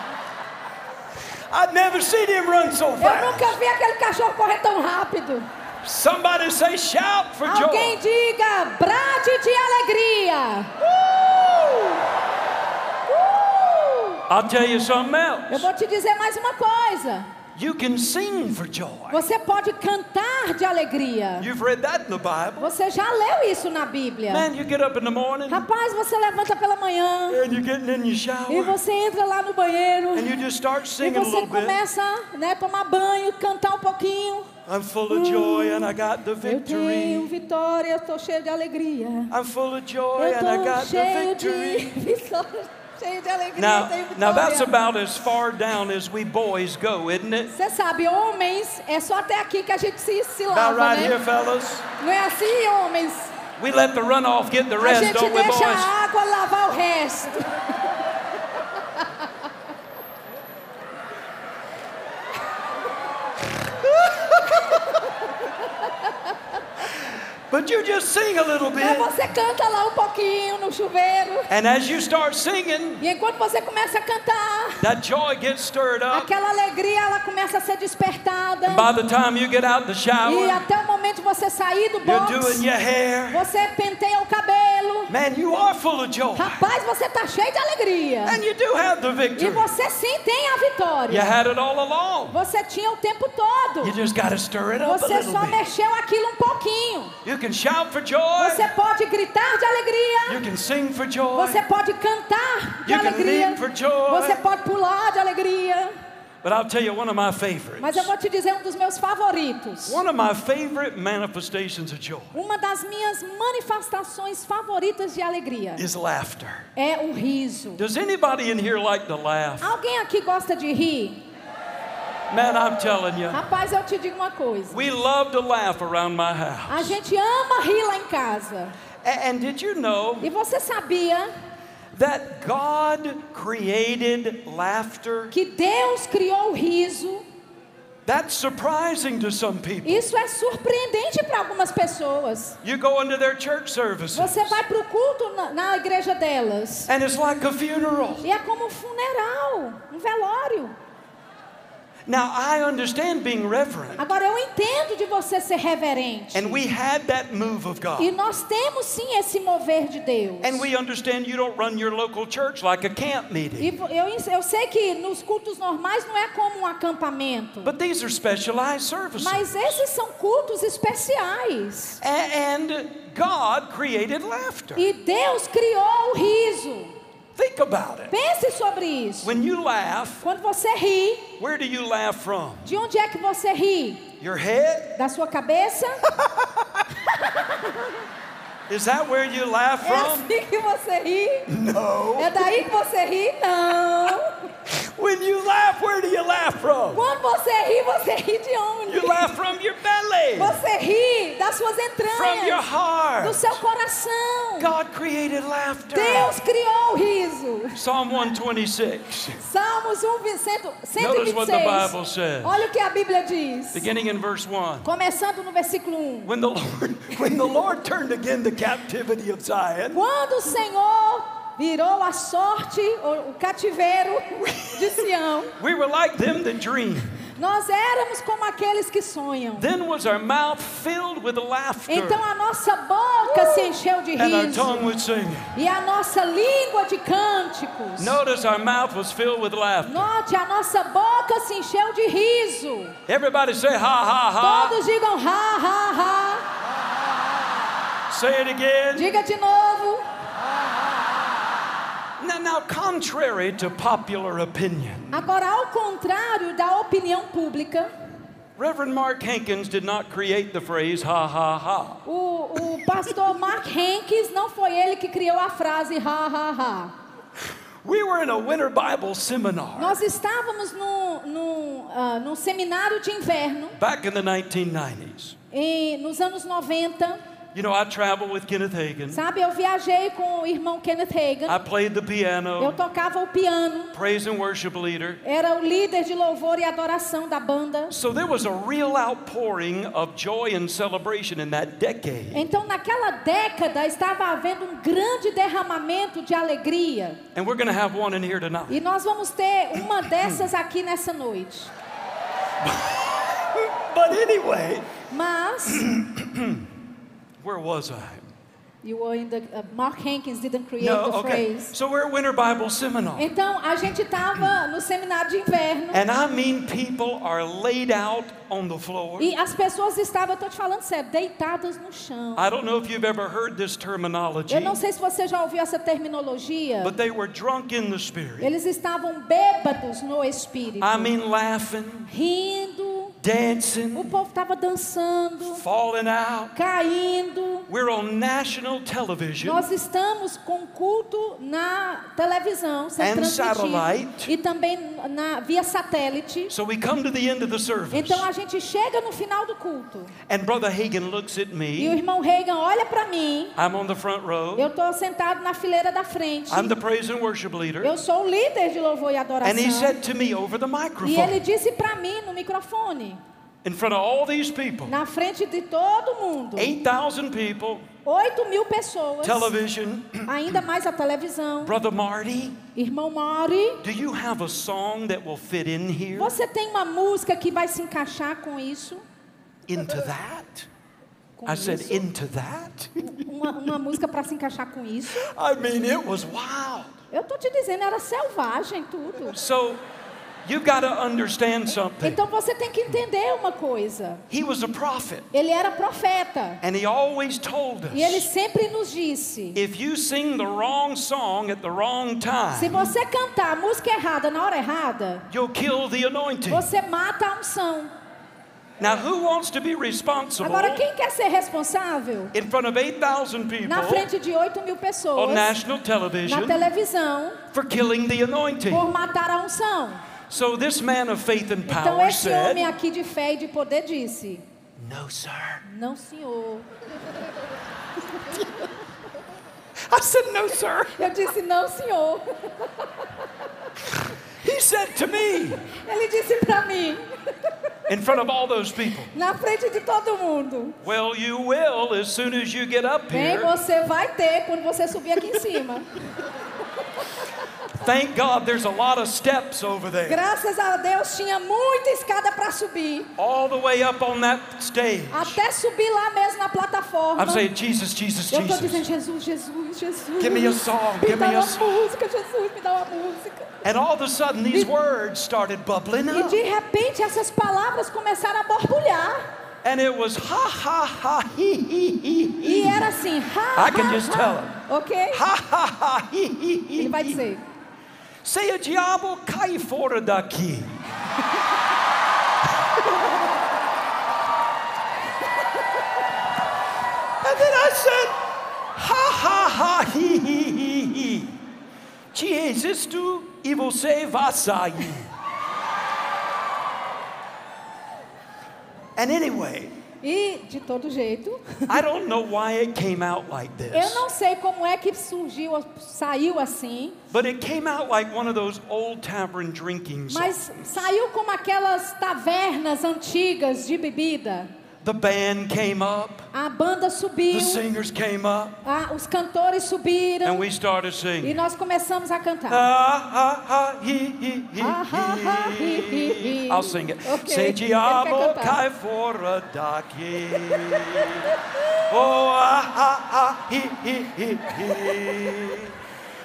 I've never seen him run so Eu fast. nunca vi aquele cachorro correr tão rápido. Somebody say shout for Alguém joy. diga, brade de alegria. Uh! I'll tell you something Eu else. vou te dizer mais uma coisa. You can sing for joy. Você pode cantar de alegria. You've read that in the Bible. Você já leu isso na Bíblia. Man, you get up in the morning Rapaz, você levanta pela manhã and you're getting in your e shower você entra lá no banheiro and you just start e singing a você little bit. começa, né, tomar banho, cantar um pouquinho. I'm full of joy and I got the Eu tenho victory. vitória, estou cheio de alegria. I'm full of joy and I got the victory. <laughs> vitória, cheio de alegria, Now, now that's about as far down as we boys go, isn't it? Você sabe, homens, é só até aqui que a gente se, se About lava, right né? here, fellas. Não é assim, homens? We let the runoff get the A rest, gente don't we, boys? a água lavar o resto. <laughs> But you just sing a little Mas bit. você canta lá um pouquinho no chuveiro. And as you start singing, E enquanto você começa a cantar, that joy gets stirred up. aquela alegria ela começa a ser despertada. By the time you get out the E shower, até o momento você sair do you're box, doing your hair. você penteia o cabelo. Man, you are full of joy. Rapaz, você tá cheio de alegria. And you do have the E victory. você sim tem a You vitória. had it all along. Você tinha o tempo todo. You just stir it up a Você little só bit. mexeu aquilo um pouquinho. You can shout for joy. Você pode gritar de You alegria. can sing for joy. Você pode cantar de alegria. leap for joy. Você pode pular de alegria. But I'll tell you one of my Mas favorites. eu vou te dizer um dos meus favoritos. One of my favorite manifestations of joy Uma das minhas manifestações favoritas de alegria is laughter. é o riso. Does anybody in here like to laugh? Alguém aqui gosta de rir? Man, I'm telling you, Rapaz, eu te digo uma coisa. we love to laugh around my house. A gente ama rir lá em casa. A- And did you know E você sabia that God created laughter? que Deus criou o riso? That's surprising to some people. Isso é surpreendente para algumas pessoas. You go into their church services, Você vai para o culto na, na igreja delas. and it's like a funeral. E é como um funeral, um velório. Now, I understand being reverent, Agora eu entendo de você ser reverente. and we had that move of E God. nós temos sim esse mover de Deus. And we understand you don't run your local church like a camp meeting. E eu, eu sei que nos cultos normais não é como um acampamento. But these are specialized services. Mas esses são cultos especiais. A- And God created laughter. E Deus criou o riso. Think about it. Pense sobre isso. When you laugh, Quando você ri, where do you laugh from? de onde é que você ri? Your head? Da sua cabeça? <laughs> Is that where you laugh É from? assim que você ri? No. É daí que você ri? Não. When you laugh, where do you laugh from? Quando você ri, você ri de onde? You laugh from your belly, Você ri das suas from your entranhas, do heart. seu coração. God created laughter. Deus criou o riso. Psalm 126. Salmos um 1, vi- cento- Notice what the Bible says. Olha o que a Bíblia diz. Beginning in verse 1. Começando no versículo 1. When the Lord, <laughs> when the Lord turned again the captivity of Zion, Quando o Senhor virou a sorte, o o cativeiro de Sião, <laughs> we were like them that dream. nós éramos como aqueles que sonham. Then was our mouth filled with laughter, Então a nossa boca se encheu de and our riso tongue would sing. e a nossa língua de cânticos. Notice our mouth was filled with laughter. Note, a nossa boca se encheu de riso. Everybody say ha ha ha. Todos digam ha, ha, Say it ha. again. Diga de novo. Now, now, contrary to popular opinion, Agora, ao contrário da opinião pública, Reverend Mark Hankins did not create the phrase ha ha ha. o, o pastor Mark Hankins não foi ele que criou a frase ha, ha, ha. We were in a winter Bible seminar Nós estávamos no, no, ah, num seminário de inverno back in the 1990s. em, nos anos 90 You know, I traveled with Kenneth Hagin. Sabe, eu viajei com o irmão Kenneth Hagin. I played the Eu piano, tocava o piano. praise and worship leader. Era o líder de louvor e adoração da banda. So there was a real outpouring of joy and celebration in that decade. Então, naquela década, estava havendo um grande derramamento de alegria. And we're going to have one in here tonight. E nós vamos ter uma dessas aqui nessa noite. <laughs> But anyway, Mas, <clears throat> where was I? you were in the, uh, Mark Hankins didn't create No, the okay. phrase. So we're at Winter Bible Seminar. Então, a gente estava no seminário de inverno. And I mean, people are laid out on the floor. E as pessoas estavam, estou te falando sério, deitadas no chão. I don't know if you've ever heard this terminology, Eu não sei se você já ouviu essa terminologia. but they were drunk in the spirit. Eles estavam bêbados no espírito. I mean, laughing, Rindo. O dancing, povo estava dançando, falling out. caindo. We're on national television. Nós estamos com culto na televisão, sendo transmitido. E também na, via satélite. So we come to the end of the service, Então a gente chega no final do culto. and Brother Hagan looks at E o me. irmão Reagan olha para mim. I'm on the front row. Eu estou sentado na fileira da frente. I'm the praise and worship leader. Eu sou o líder de louvor e adoração. And he said to me over the E ele microphone, disse para mim no microfone, in front of all these people, na frente de todo mundo, 8,000 people, 8 mil pessoas, television, ainda mais a televisão. Brother Marty, Irmão Mari, do you have a song that will fit in here você tem uma música que vai se encaixar com isso? into that? Com I said, isso? into that? Uma, uma música para se encaixar com isso? I mean, it was wild. Eu tô te dizendo, era selvagem tudo. So you've got to understand something. Então você tem que entender uma coisa. He was a prophet, Ele era profeta. and he always told E ele us sempre nos disse: if you sing the wrong song at the wrong se time, você cantar a música errada na hora errada, you'll kill the anointing. você mata a unção. Now, who wants to be responsible Agora, quem quer ser responsável? in front of 8,000 people Na frente de 8 mil on pessoas, national na television televisão, for killing the anointing? por matar a unção. So, this man of faith and Então, power esse homem aqui de fé e de poder disse: No, sir. Não, senhor. I said, No, sir. Eu disse: Não, senhor. He said to me, Ele disse para mim, in front of all those people, na frente de todo mundo: Well, you will as soon as you get up Bem, here. você vai ter quando você subir aqui em cima. Thank God there's a lot of steps over there. Graças a Deus tinha muita escada para subir. All the way up on that stage. Até subir lá mesmo na plataforma. I'm saying, Jesus, Jesus, Eu estou dizendo, Jesus. Jesus, Jesus, Jesus. Give me a song, Me give me a song. música, Jesus, me dá uma música. And all of a sudden, these words started bubbling E up. de repente essas palavras começaram a borbulhar. And it was ha, ha, ha, he, he, he, he. E era assim, ha, I can ha, just ha. tell him. Ok? Ha, ha, ha, he, he, he, Ele vai dizer, Say o diabo cai fora daqui. <laughs> and then I said, ha, ha, ha, he, he, he, he. Te existo e você vai sair. And anyway, e de todo jeito, I don't know why it came out like eu this, não sei como é que surgiu, saiu assim, but it came out like one of those old tavern drinking songs. mas saiu como aquelas tavernas antigas de bebida. The band came up, A banda subiu, the singers came up, a- os cantores subiram and we started e singing. nós começamos a cantar. I'll sing it. Ok, Say, ele quer diabo, cai fora daqui. Oh, ah, ha, ha, he, he, he, he.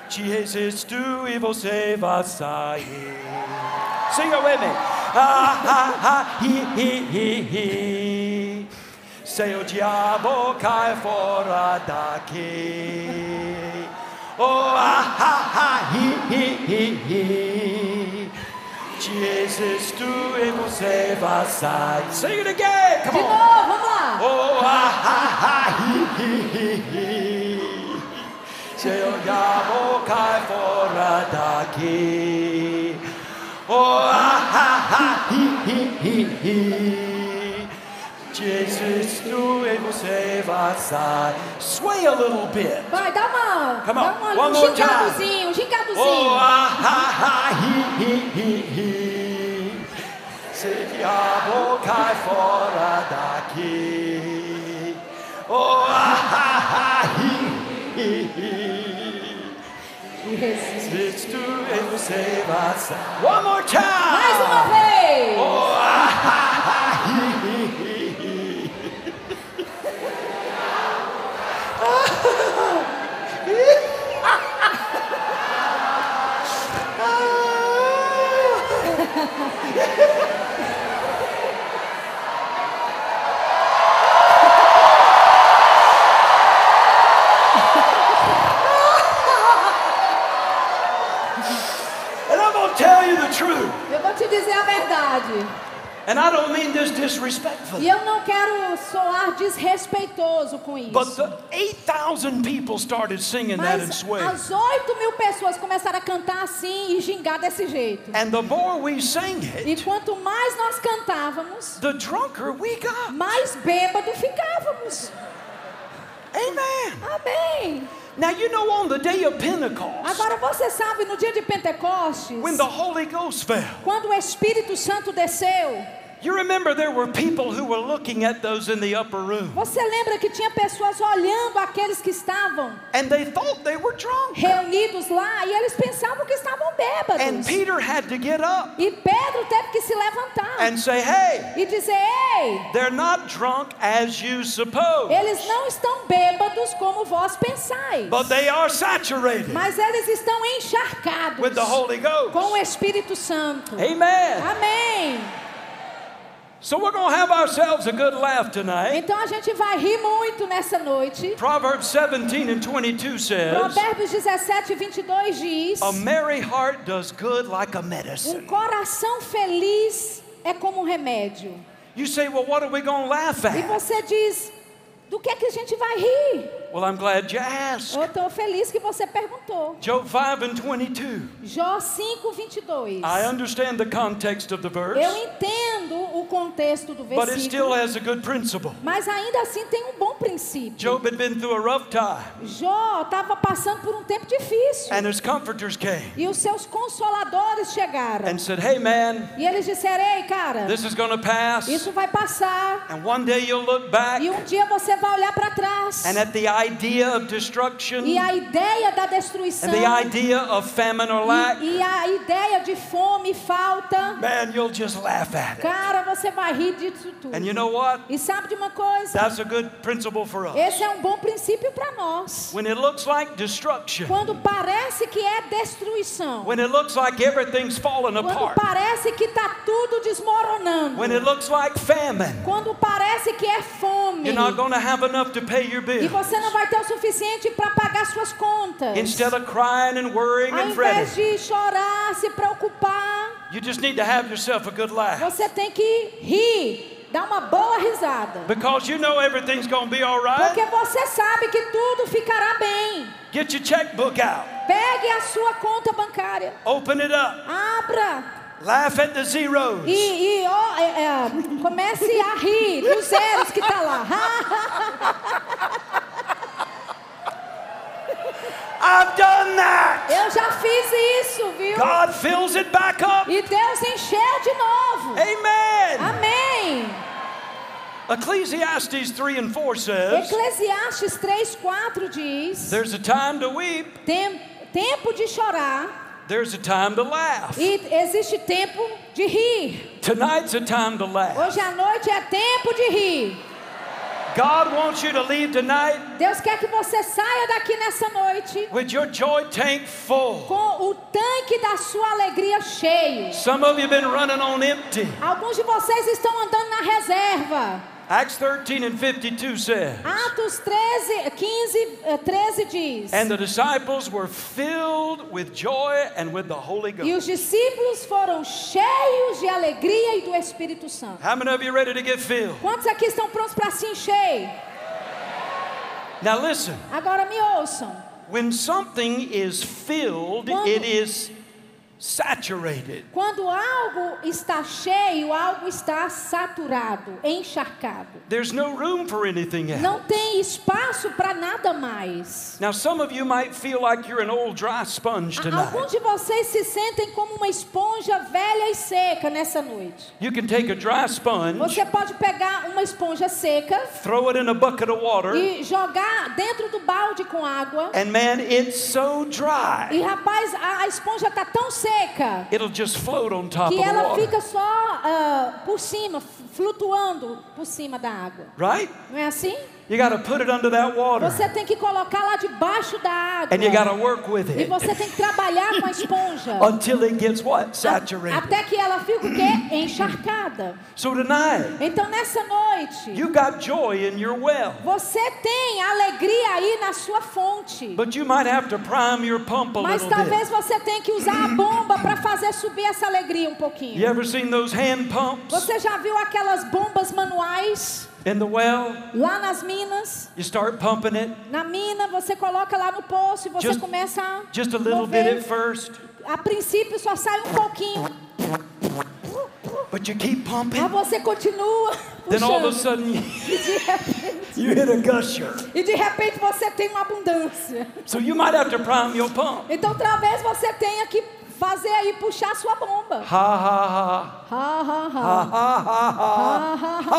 Te existo e você vai sair. Sing it with me. Ah, ha, ha, he, he, he, he. Say, o diabo, cai fora daqui. Oh, ah, ha, ha, he, he, he, he. Te existo e você vai sair. Sing it again. Come De on. novo, vamos lá. Oh, ah, ha, ha, hi, hi, hi, hi. Seu diabo cai fora daqui. Oh, ah, ha, ha, hi, hi, hi, hi. Existo tu e você vai sair. Sway a little bit. Vai, dá uma, Come dá on, uma, one um more gingadozinho, um gingadozinho. Oh, ah, ha, ha, hi, hi, hi, hi. Se diabo cai fora daqui. Oh, ah, ha, ha, hi, hi, hi. Jesus. Tu e você vai sair. One more time. Mais uma vez. Oh, the truth. Eu vou te dizer a verdade. And I don't mean this disrespectfully. E eu não quero soar desrespeitoso com isso. But the 8,000 people started singing that in Mas Sway. as 8 mil pessoas começaram a cantar assim e gingar desse jeito. And the more we sang E it, quanto mais nós cantávamos, the drunker we got. mais bêbado ficávamos. Amen. Amém. Now, you know, on the day of Pentecost, Agora você sabe, no dia de Pentecostes, when the Holy Ghost fell, quando o Espírito Santo desceu, you remember there were people who were looking at those in the upper room. você lembra que tinha pessoas olhando aqueles que estavam And they thought they were drunk. reunidos lá e eles pensavam que estavam And bêbados. Peter had to get up E Pedro teve que se levantar and say, hey, e dizer: Ei, they're not drunk as you suppose, eles não estão bêbados como vós pensais, but they are saturated mas eles estão encharcados with the Holy Ghost. com o Espírito Santo. Amen. Amém. So we're going to have ourselves a good laugh tonight. Então a gente vai rir muito nessa noite. Proverbs 17 and 22 says, Provérbios 17, 22 diz: A merry heart does good like a Um medicine. coração feliz é como um remédio. You say, well, what are we going to laugh E at? você diz: do que é que a gente vai rir? Well, I'm glad you asked. Eu estou feliz que você perguntou. Job 5 and 22. Jó 5, 22. I understand the context of the verse, Eu entendo o contexto do but it still versículo, has a good principle. mas ainda assim tem um bom princípio. Job had been through a rough time, Jó estava passando por um tempo difícil. and his comforters came E os seus consoladores chegaram. and said, Hey, man, E eles disseram: Ei, cara, this is going to pass, isso vai passar. and one day you'll look back, E um dia você vai olhar para trás. and at the E a ideia da destruição. and the idea of famine or lack, E, e a ideia de fome e falta. man, you'll just laugh at it. Cara, você vai rir disso tudo. And you know what? E sabe de uma coisa? That's a good principle for us. Esse é um bom princípio para nós. When it looks like destruction, Quando parece que é destruição. when it looks like everything's falling Quando apart, parece que está tudo desmoronando. when it looks like famine, Quando parece que é fome. you're not going to have enough to pay your E bill. você não vai ter o suficiente para pagar suas contas. Instead of crying and worrying Ao and invés fretting, de chorar, se preocupar, you just need to have yourself a good laugh. você tem que rir, dar uma boa risada. Because you know everything's to be all right. Porque você sabe que tudo ficará bem. Get your checkbook out. Pegue a sua conta bancária, Open it up. abra Laugh at the zeros. e, e ó, é, é, comece a rir dos zeros que tá lá. <laughs> I've done that. Eu já fiz isso, viu? God fills it back up. E Deus encheu de novo. Amen. Amém. Ecclesiastes 3 and 4 says, Eclesiastes 3:4 diz: There's a time to weep, Tem- tempo de chorar there's a time to laugh. e existe tempo de rir. Tonight's a time to laugh. Hoje à noite é tempo de rir. God wants you to leave tonight Deus quer que você saia daqui nessa noite with your joy tank full. com o tanque da sua alegria cheio. Some of you have been running on empty. Alguns de vocês estão andando na reserva. Acts 13 and 52 says, Atos 13, 15, eh, 13 diz: And the disciples were filled with joy and with the Holy E os Ghost. discípulos foram cheios de alegria e do Espírito Santo. How many of you ready to get filled? Quantos aqui estão prontos para se encher? Now listen, Agora me ouçam. when something is filled, Quando- it is saturated. Quando algo está cheio, algo está saturado, encharcado. There's no room for anything else. Não tem espaço para nada mais. Now, some of you might feel like you're an old dry sponge tonight. Alguns de vocês se sentem como uma esponja velha e seca nessa noite. You can take a dry sponge, Você pode pegar uma esponja seca throw it in a bucket of water, e jogar dentro do balde com água. and man, it's so dry. E rapaz, a, a esponja está tão seca It'll just float on top que ela fica só ah, por cima, flutuando por cima da água. Right? Não é assim? You got to put it under that water. Você tem que colocar lá debaixo da água. And you got to work with E it você tem que trabalhar com a esponja. until it gets what? Saturated. Até que ela fique o quê? Encharcada. So tonight, Então nessa noite, you got joy in your well. você tem alegria aí na sua fonte. But you might have to prime your pump a Mas little bit. talvez você tenha que usar a bomba para fazer subir essa alegria um pouquinho. You ever seen those hand pumps Você já viu aquelas bombas manuais in the well? lá nas minas? You start pumping it Na mina, você coloca lá no poço e você Just- começa a just a little bit mover. at first, A princípio só sai um pouquinho, but you keep pumping. mas você continua Then all of a sudden, E <laughs> you hit a gusher. e de repente você tem uma abundância. So you might have to prime your pump. Então talvez você tenha que fazer aí puxar sua bomba. Ha ha ha. Ha, ha, ha. Ha ha ha.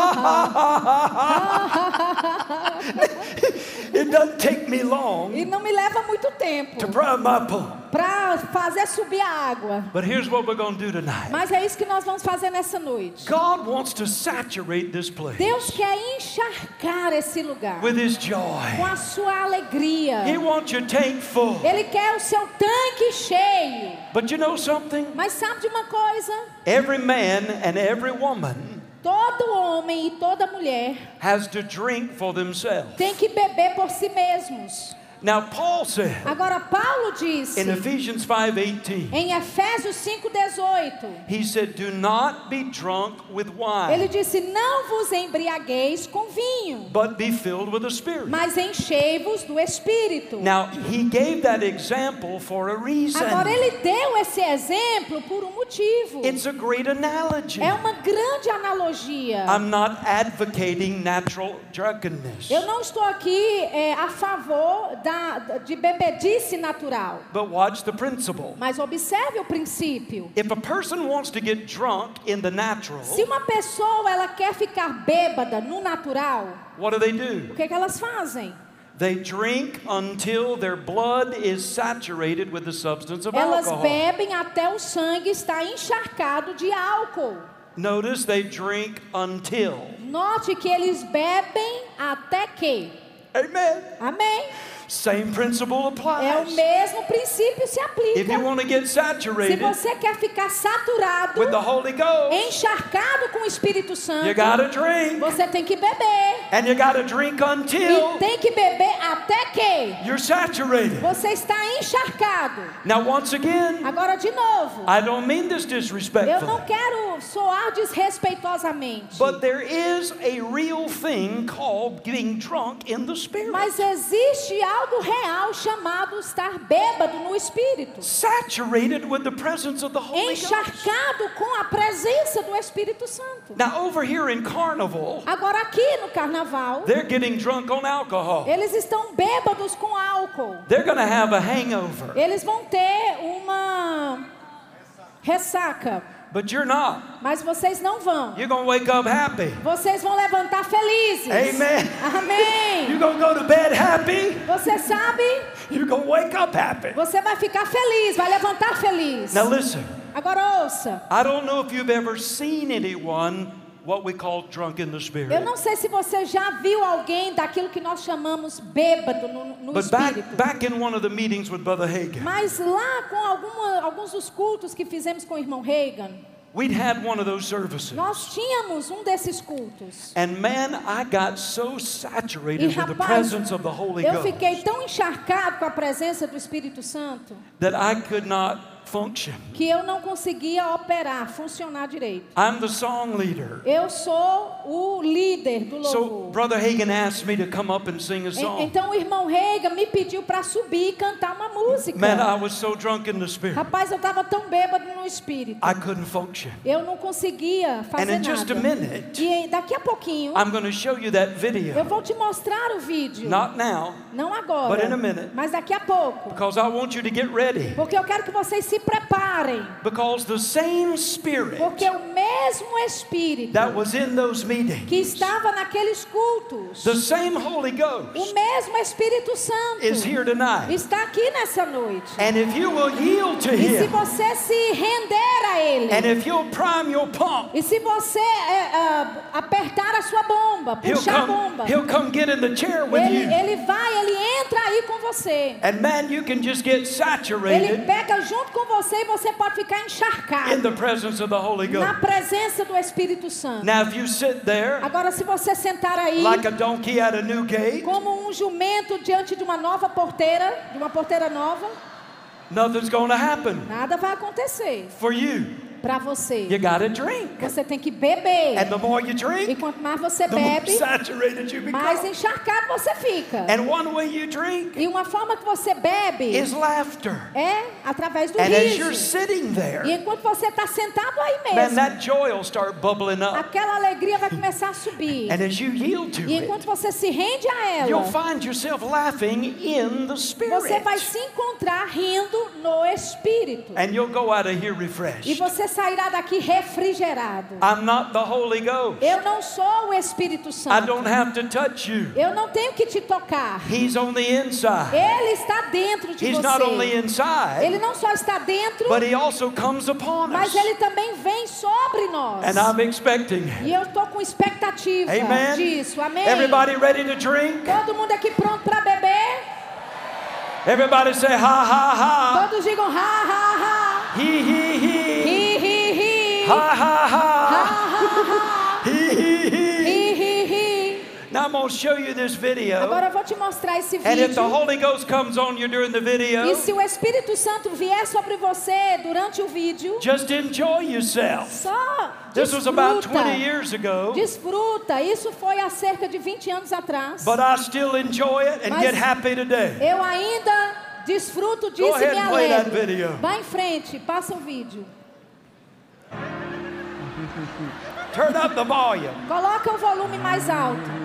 It doesn't take me long E não me leva muito tempo to prime my pump. para fazer subir a água. But here's what we're going to do tonight. Mas é isso que nós vamos fazer nessa noite. God wants to saturate this place Deus quer encharcar esse lugar with His com joy. a sua alegria. He wants your tank full. Ele quer o seu tanque cheio. But you know something? Mas sabe de uma coisa? Every man and every woman Todo homem e toda mulher has to drink for themselves. tem que beber por si mesmos. Now, Paul said Agora Paulo disse in Ephesians 5:18, em Efésios 5:18, he said, "Do not be drunk with ele wine, disse: "Não vos embriagueis com vinho, but be filled with the Spirit." mas enchei-vos do espírito." Now, he gave that example for a reason. Agora ele deu esse exemplo por um motivo. It's a great analogy. É uma grande analogia. I'm not advocating natural drunkenness. Eu não estou aqui é, a favor da, de bebedice natural, But watch the principle. mas observe o princípio. If a person wants to get drunk in the natural, Se uma pessoa ela quer ficar bêbada no natural, what do they do? o que, que elas fazem? They drink until their blood is saturated with the substance of Elas alcohol. bebem até o sangue estar encharcado de álcool. Notice they drink until. Note que eles bebem até que. Amen. Amém? Same principle É o applies. mesmo princípio se If you aplica. want to get Se saturated você quer ficar saturado, with the Holy Ghost, encharcado com o Espírito Santo, you got to drink. você tem que beber. And you got to drink E until tem que beber até que you're saturated. você está encharcado. Now, once again, Agora, de novo, I don't mean this eu não disrespectfully, quero soar desrespeitosamente. but there is a real thing called getting drunk in the Spirit. Mas existe algo real chamado estar bêbado no Espírito. Saturated with the presence of the Holy Ghost. Encharcado com a presença do Espírito Santo. Now, over here in Carnival, Agora, aqui no carnaval, they're getting drunk on alcohol. eles estão bêbados com álcool. They're to have a hangover, Eles vão ter uma ressaca. But you're not. Mas vocês não vão. You're going to wake up happy. Vocês vão levantar felizes. Amen. Amém. You're going to go to bed happy. Você sabe, You're going to wake up happy. você vai ficar feliz, vai levantar feliz. Now, listen, Agora ouça. I don't know if you've ever seen anyone what we call drunk in the Eu Spirit. não sei se você já viu alguém daquilo que nós chamamos bêbado no, no But espírito. back, back in one of the meetings with Brother Hagan, Mas lá com alguma- alguns dos cultos que fizemos com o irmão Reagan, we'd had one of those services. nós tínhamos um desses cultos. And man, I got so E saturated with the rapaz, presence of the Holy eu Ghost fiquei tão encharcado com a presença do Espírito Santo that I could not function. que eu não conseguia operar, funcionar direito. I'm the song leader. Eu sou o líder do So louvor. Brother Hagan asked me to come up and sing a song. Então o irmão Reiga me pediu para subir e cantar uma música. Man, I was so drunk in the spirit, Rapaz, eu estava tão bêbado no espírito. I couldn't function. Eu não conseguia And fazer in just a nada. minute, E daqui a pouquinho I'm going to show you that eu video. vou te mostrar o vídeo. Not now, Não agora, But in a minute. mas daqui a pouco. because I want you to get ready. Porque eu quero que vocês se preparem. Because the same spirit Porque o mesmo Espírito that was in those meetings, que estava naqueles cultos, the same Holy o Ghost mesmo Espírito Santo is here tonight. está aqui nessa noite. And if you will yield to E se Him, você se render a Ele, and if you'll prime your pump, e se você ah, apertar a sua bomba, He'll puxar a come, bomba, he'll come get in the chair with ele, you. ele vai, ele entra aí com você. And man, you can just get Ele saturated pega junto com você e você pode ficar in encharcado the presence of the Holy na Ghost. presença do Espírito Santo. Now, if you sit there Agora, se você sentar aí like a donkey at a new gate, como um jumento diante de uma nova porteira, de uma porteira nova, nothing's going to happen nada vai acontecer for you. Para você. You got to drink. Você tem que beber. And the more you E drink, quanto mais você bebe, mais become. encharcado você fica. And one way you drink E uma forma que você bebe is laughter. é através do And as you're riso. sitting E there, enquanto você está sentado aí man, mesmo, that joy will start bubbling up. aquela alegria vai começar a subir. And as you yield to E it, enquanto você se rende a you'll ela, find yourself laughing in the você vai Spirit. se encontrar rindo no Espírito. And you'll go out of here E refreshed. você sairá daqui refrigerado. I'm not the Holy Ghost. Eu não sou o Espírito I Santo. don't have to touch you. Eu não tenho que te tocar. He's on the inside. Ele está dentro de He's not only você. inside, Ele não só está dentro, but He also comes upon mas us. ele também vem sobre nós. And I'm expecting. E eu estou com expectativa Amen. disso. Amém? Everybody ready to drink? Todo mundo aqui pronto para beber? Everybody say ha ha ha. Todos digam ha ha ha. He he he. Hi. Ha ha Ha ha. ha ha. He he he. Hi hi hi. Now I'm going to show you this video. Agora eu vou te mostrar esse And if the vídeo. Holy Ghost comes on you during the video, E se o Espírito Santo vier sobre você durante o vídeo, just enjoy yourself. só This was about desfruta. 20 years ago, Desfruta. Isso foi há cerca de 20 anos atrás. but I still enjoy it and Mas- get happy today. Eu ainda desfruto disso e me alegro. Vá em frente, passa o vídeo. Turn up the volume. Coloca o volume mais alto.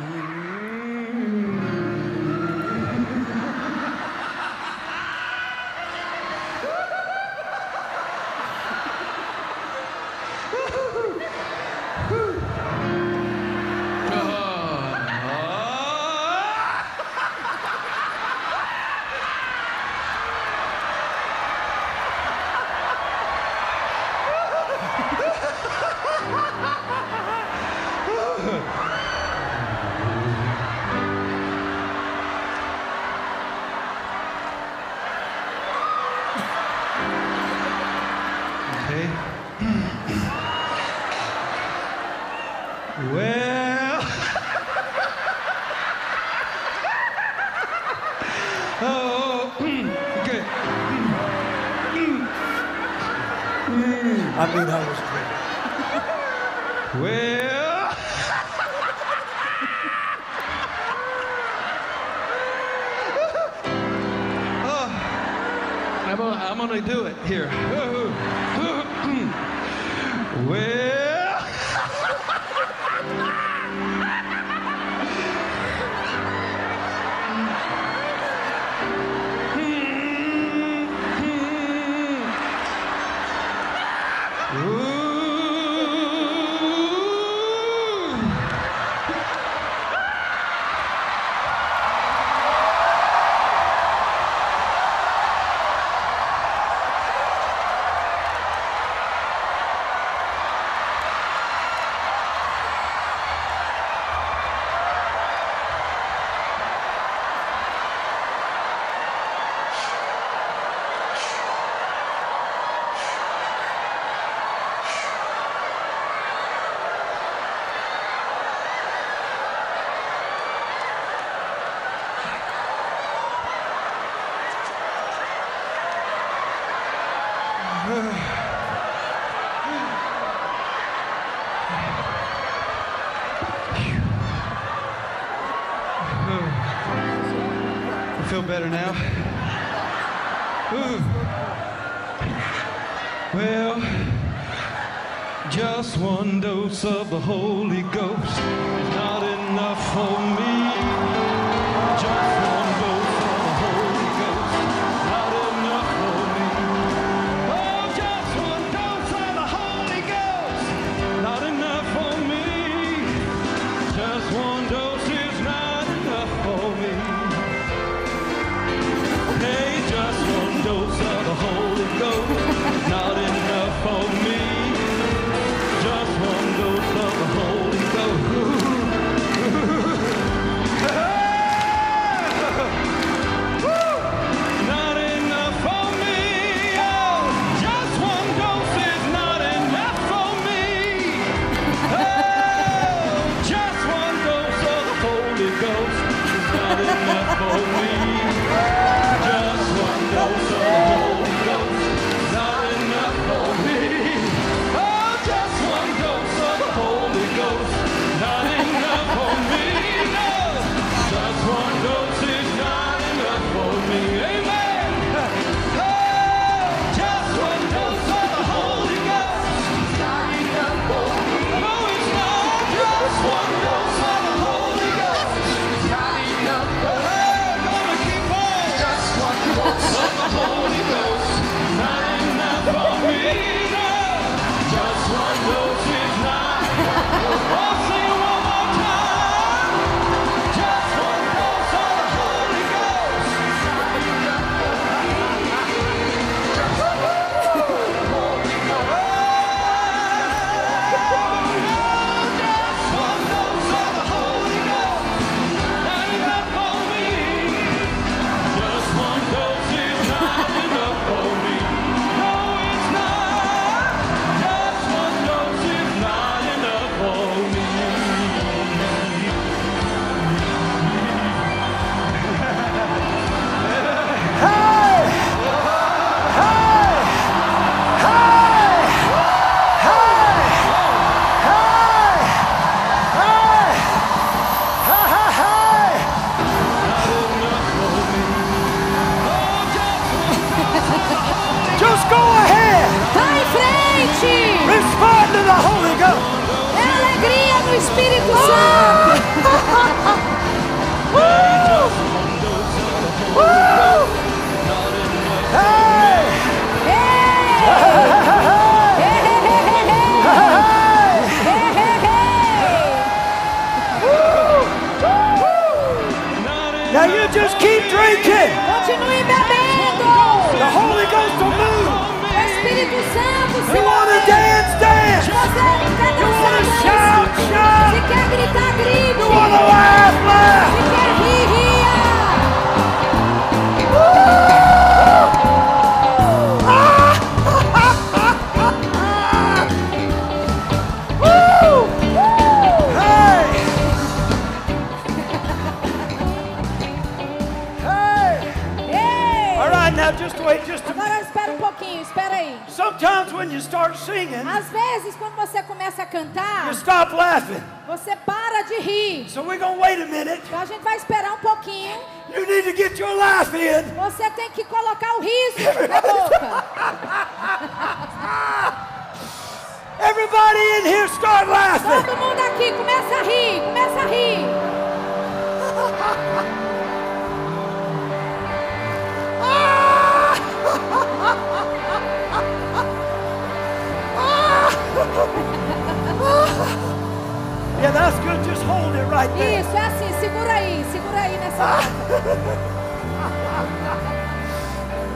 vai ter. É Isso, é assim, segura aí, segura aí nessa. Ah.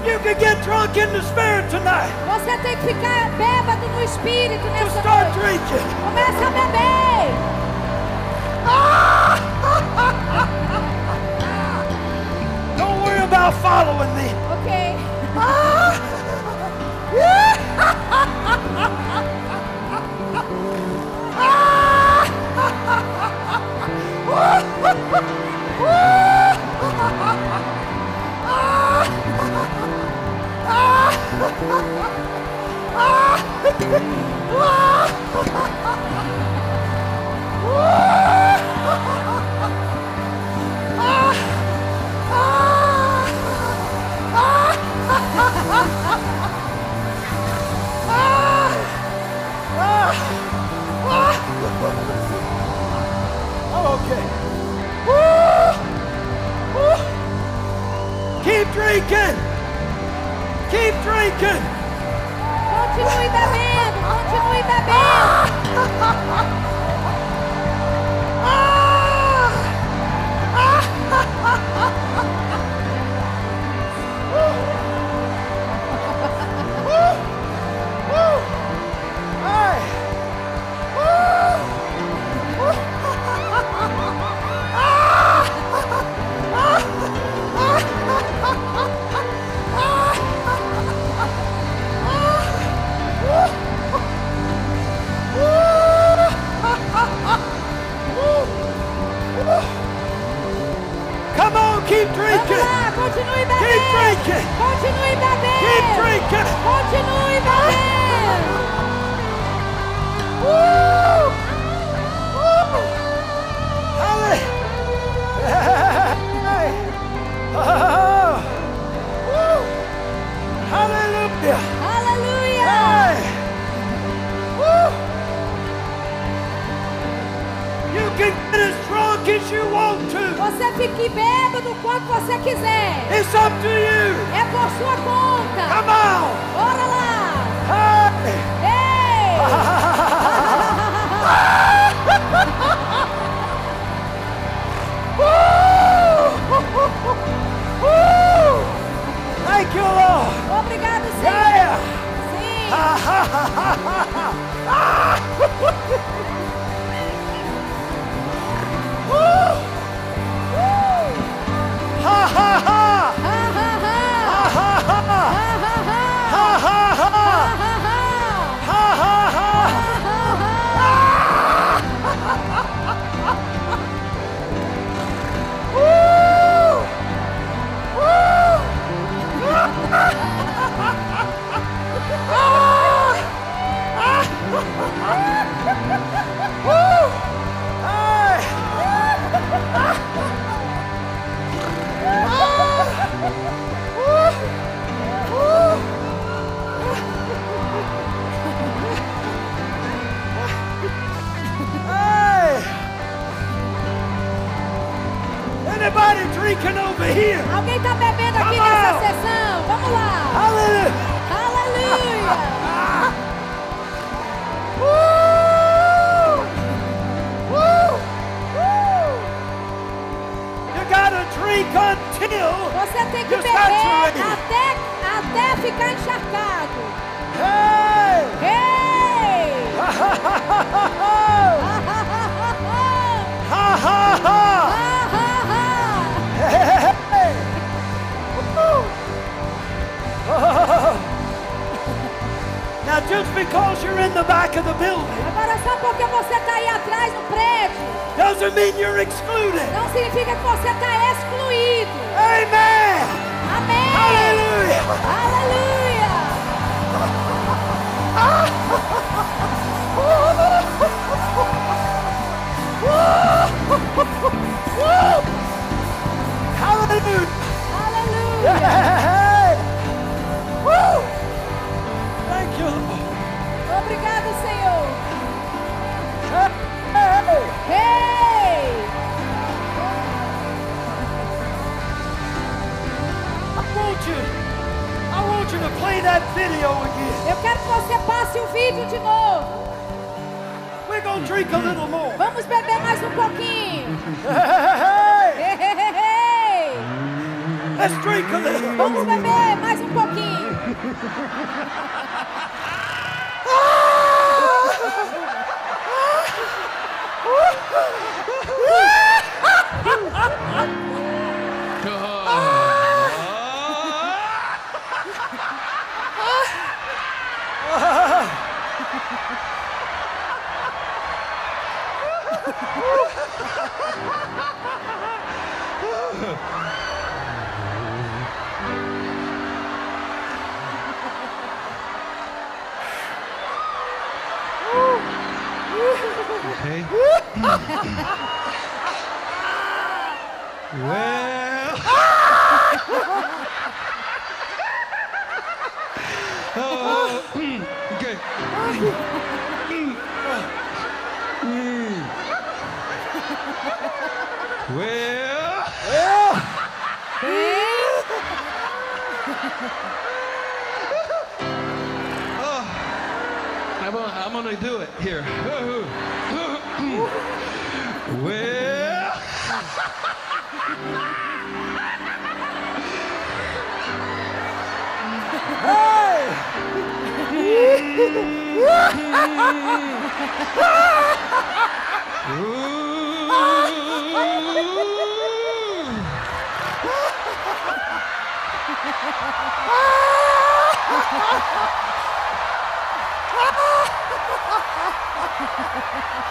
<laughs> you can get drunk in the spirit tonight. Você tem que ficar bêbado no espírito nessa Just start noite. Drinking. Começa a beber. Ah! <laughs> Don't worry about following me. I'm <laughs> oh, okay. Drinking. Keep drinking. Continue bebendo, continue bebendo. Continue Keep bebendo. drinking. Continue bebendo. Keep drinking. Continue bebendo. Woo! Woo! Hey! Oh! Woo! Hallelujah! Aleluia. Hey! Woo! You can get as drunk as you want. Você fique bêbado quanto você quiser. It's up to you. É por sua conta. Come on! Bora lá. Hey! <laughs> <laughs> Thank you, Lord. Obrigado, Senhor. Yeah! Sim. <laughs> tem que beber até, até ficar encharcado. Hey! Ei! Ha ha ha. Hey! <laughs> Now, just because you're in the back of the building Agora só porque você está aí atrás no prédio, doesn't mean you're excluded. não significa que você está excluído. Amen! Amém! Hallelujah! Aleluia! Hallelujah! Eu quero que você passe o vídeo de novo. We're gonna drink a little more. Vamos beber mais um pouquinho. <laughs> Hey! A little. Vamos beber mais um pouquinho. okay? <laughs> well. <laughs> Oh. okay. well. Well. <laughs> Oh, I'm gonna, I'm gonna do it here. Well,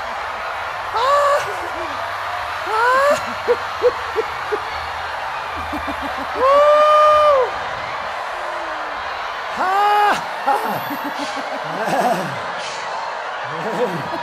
<laughs> <laughs> ooh. <laughs> You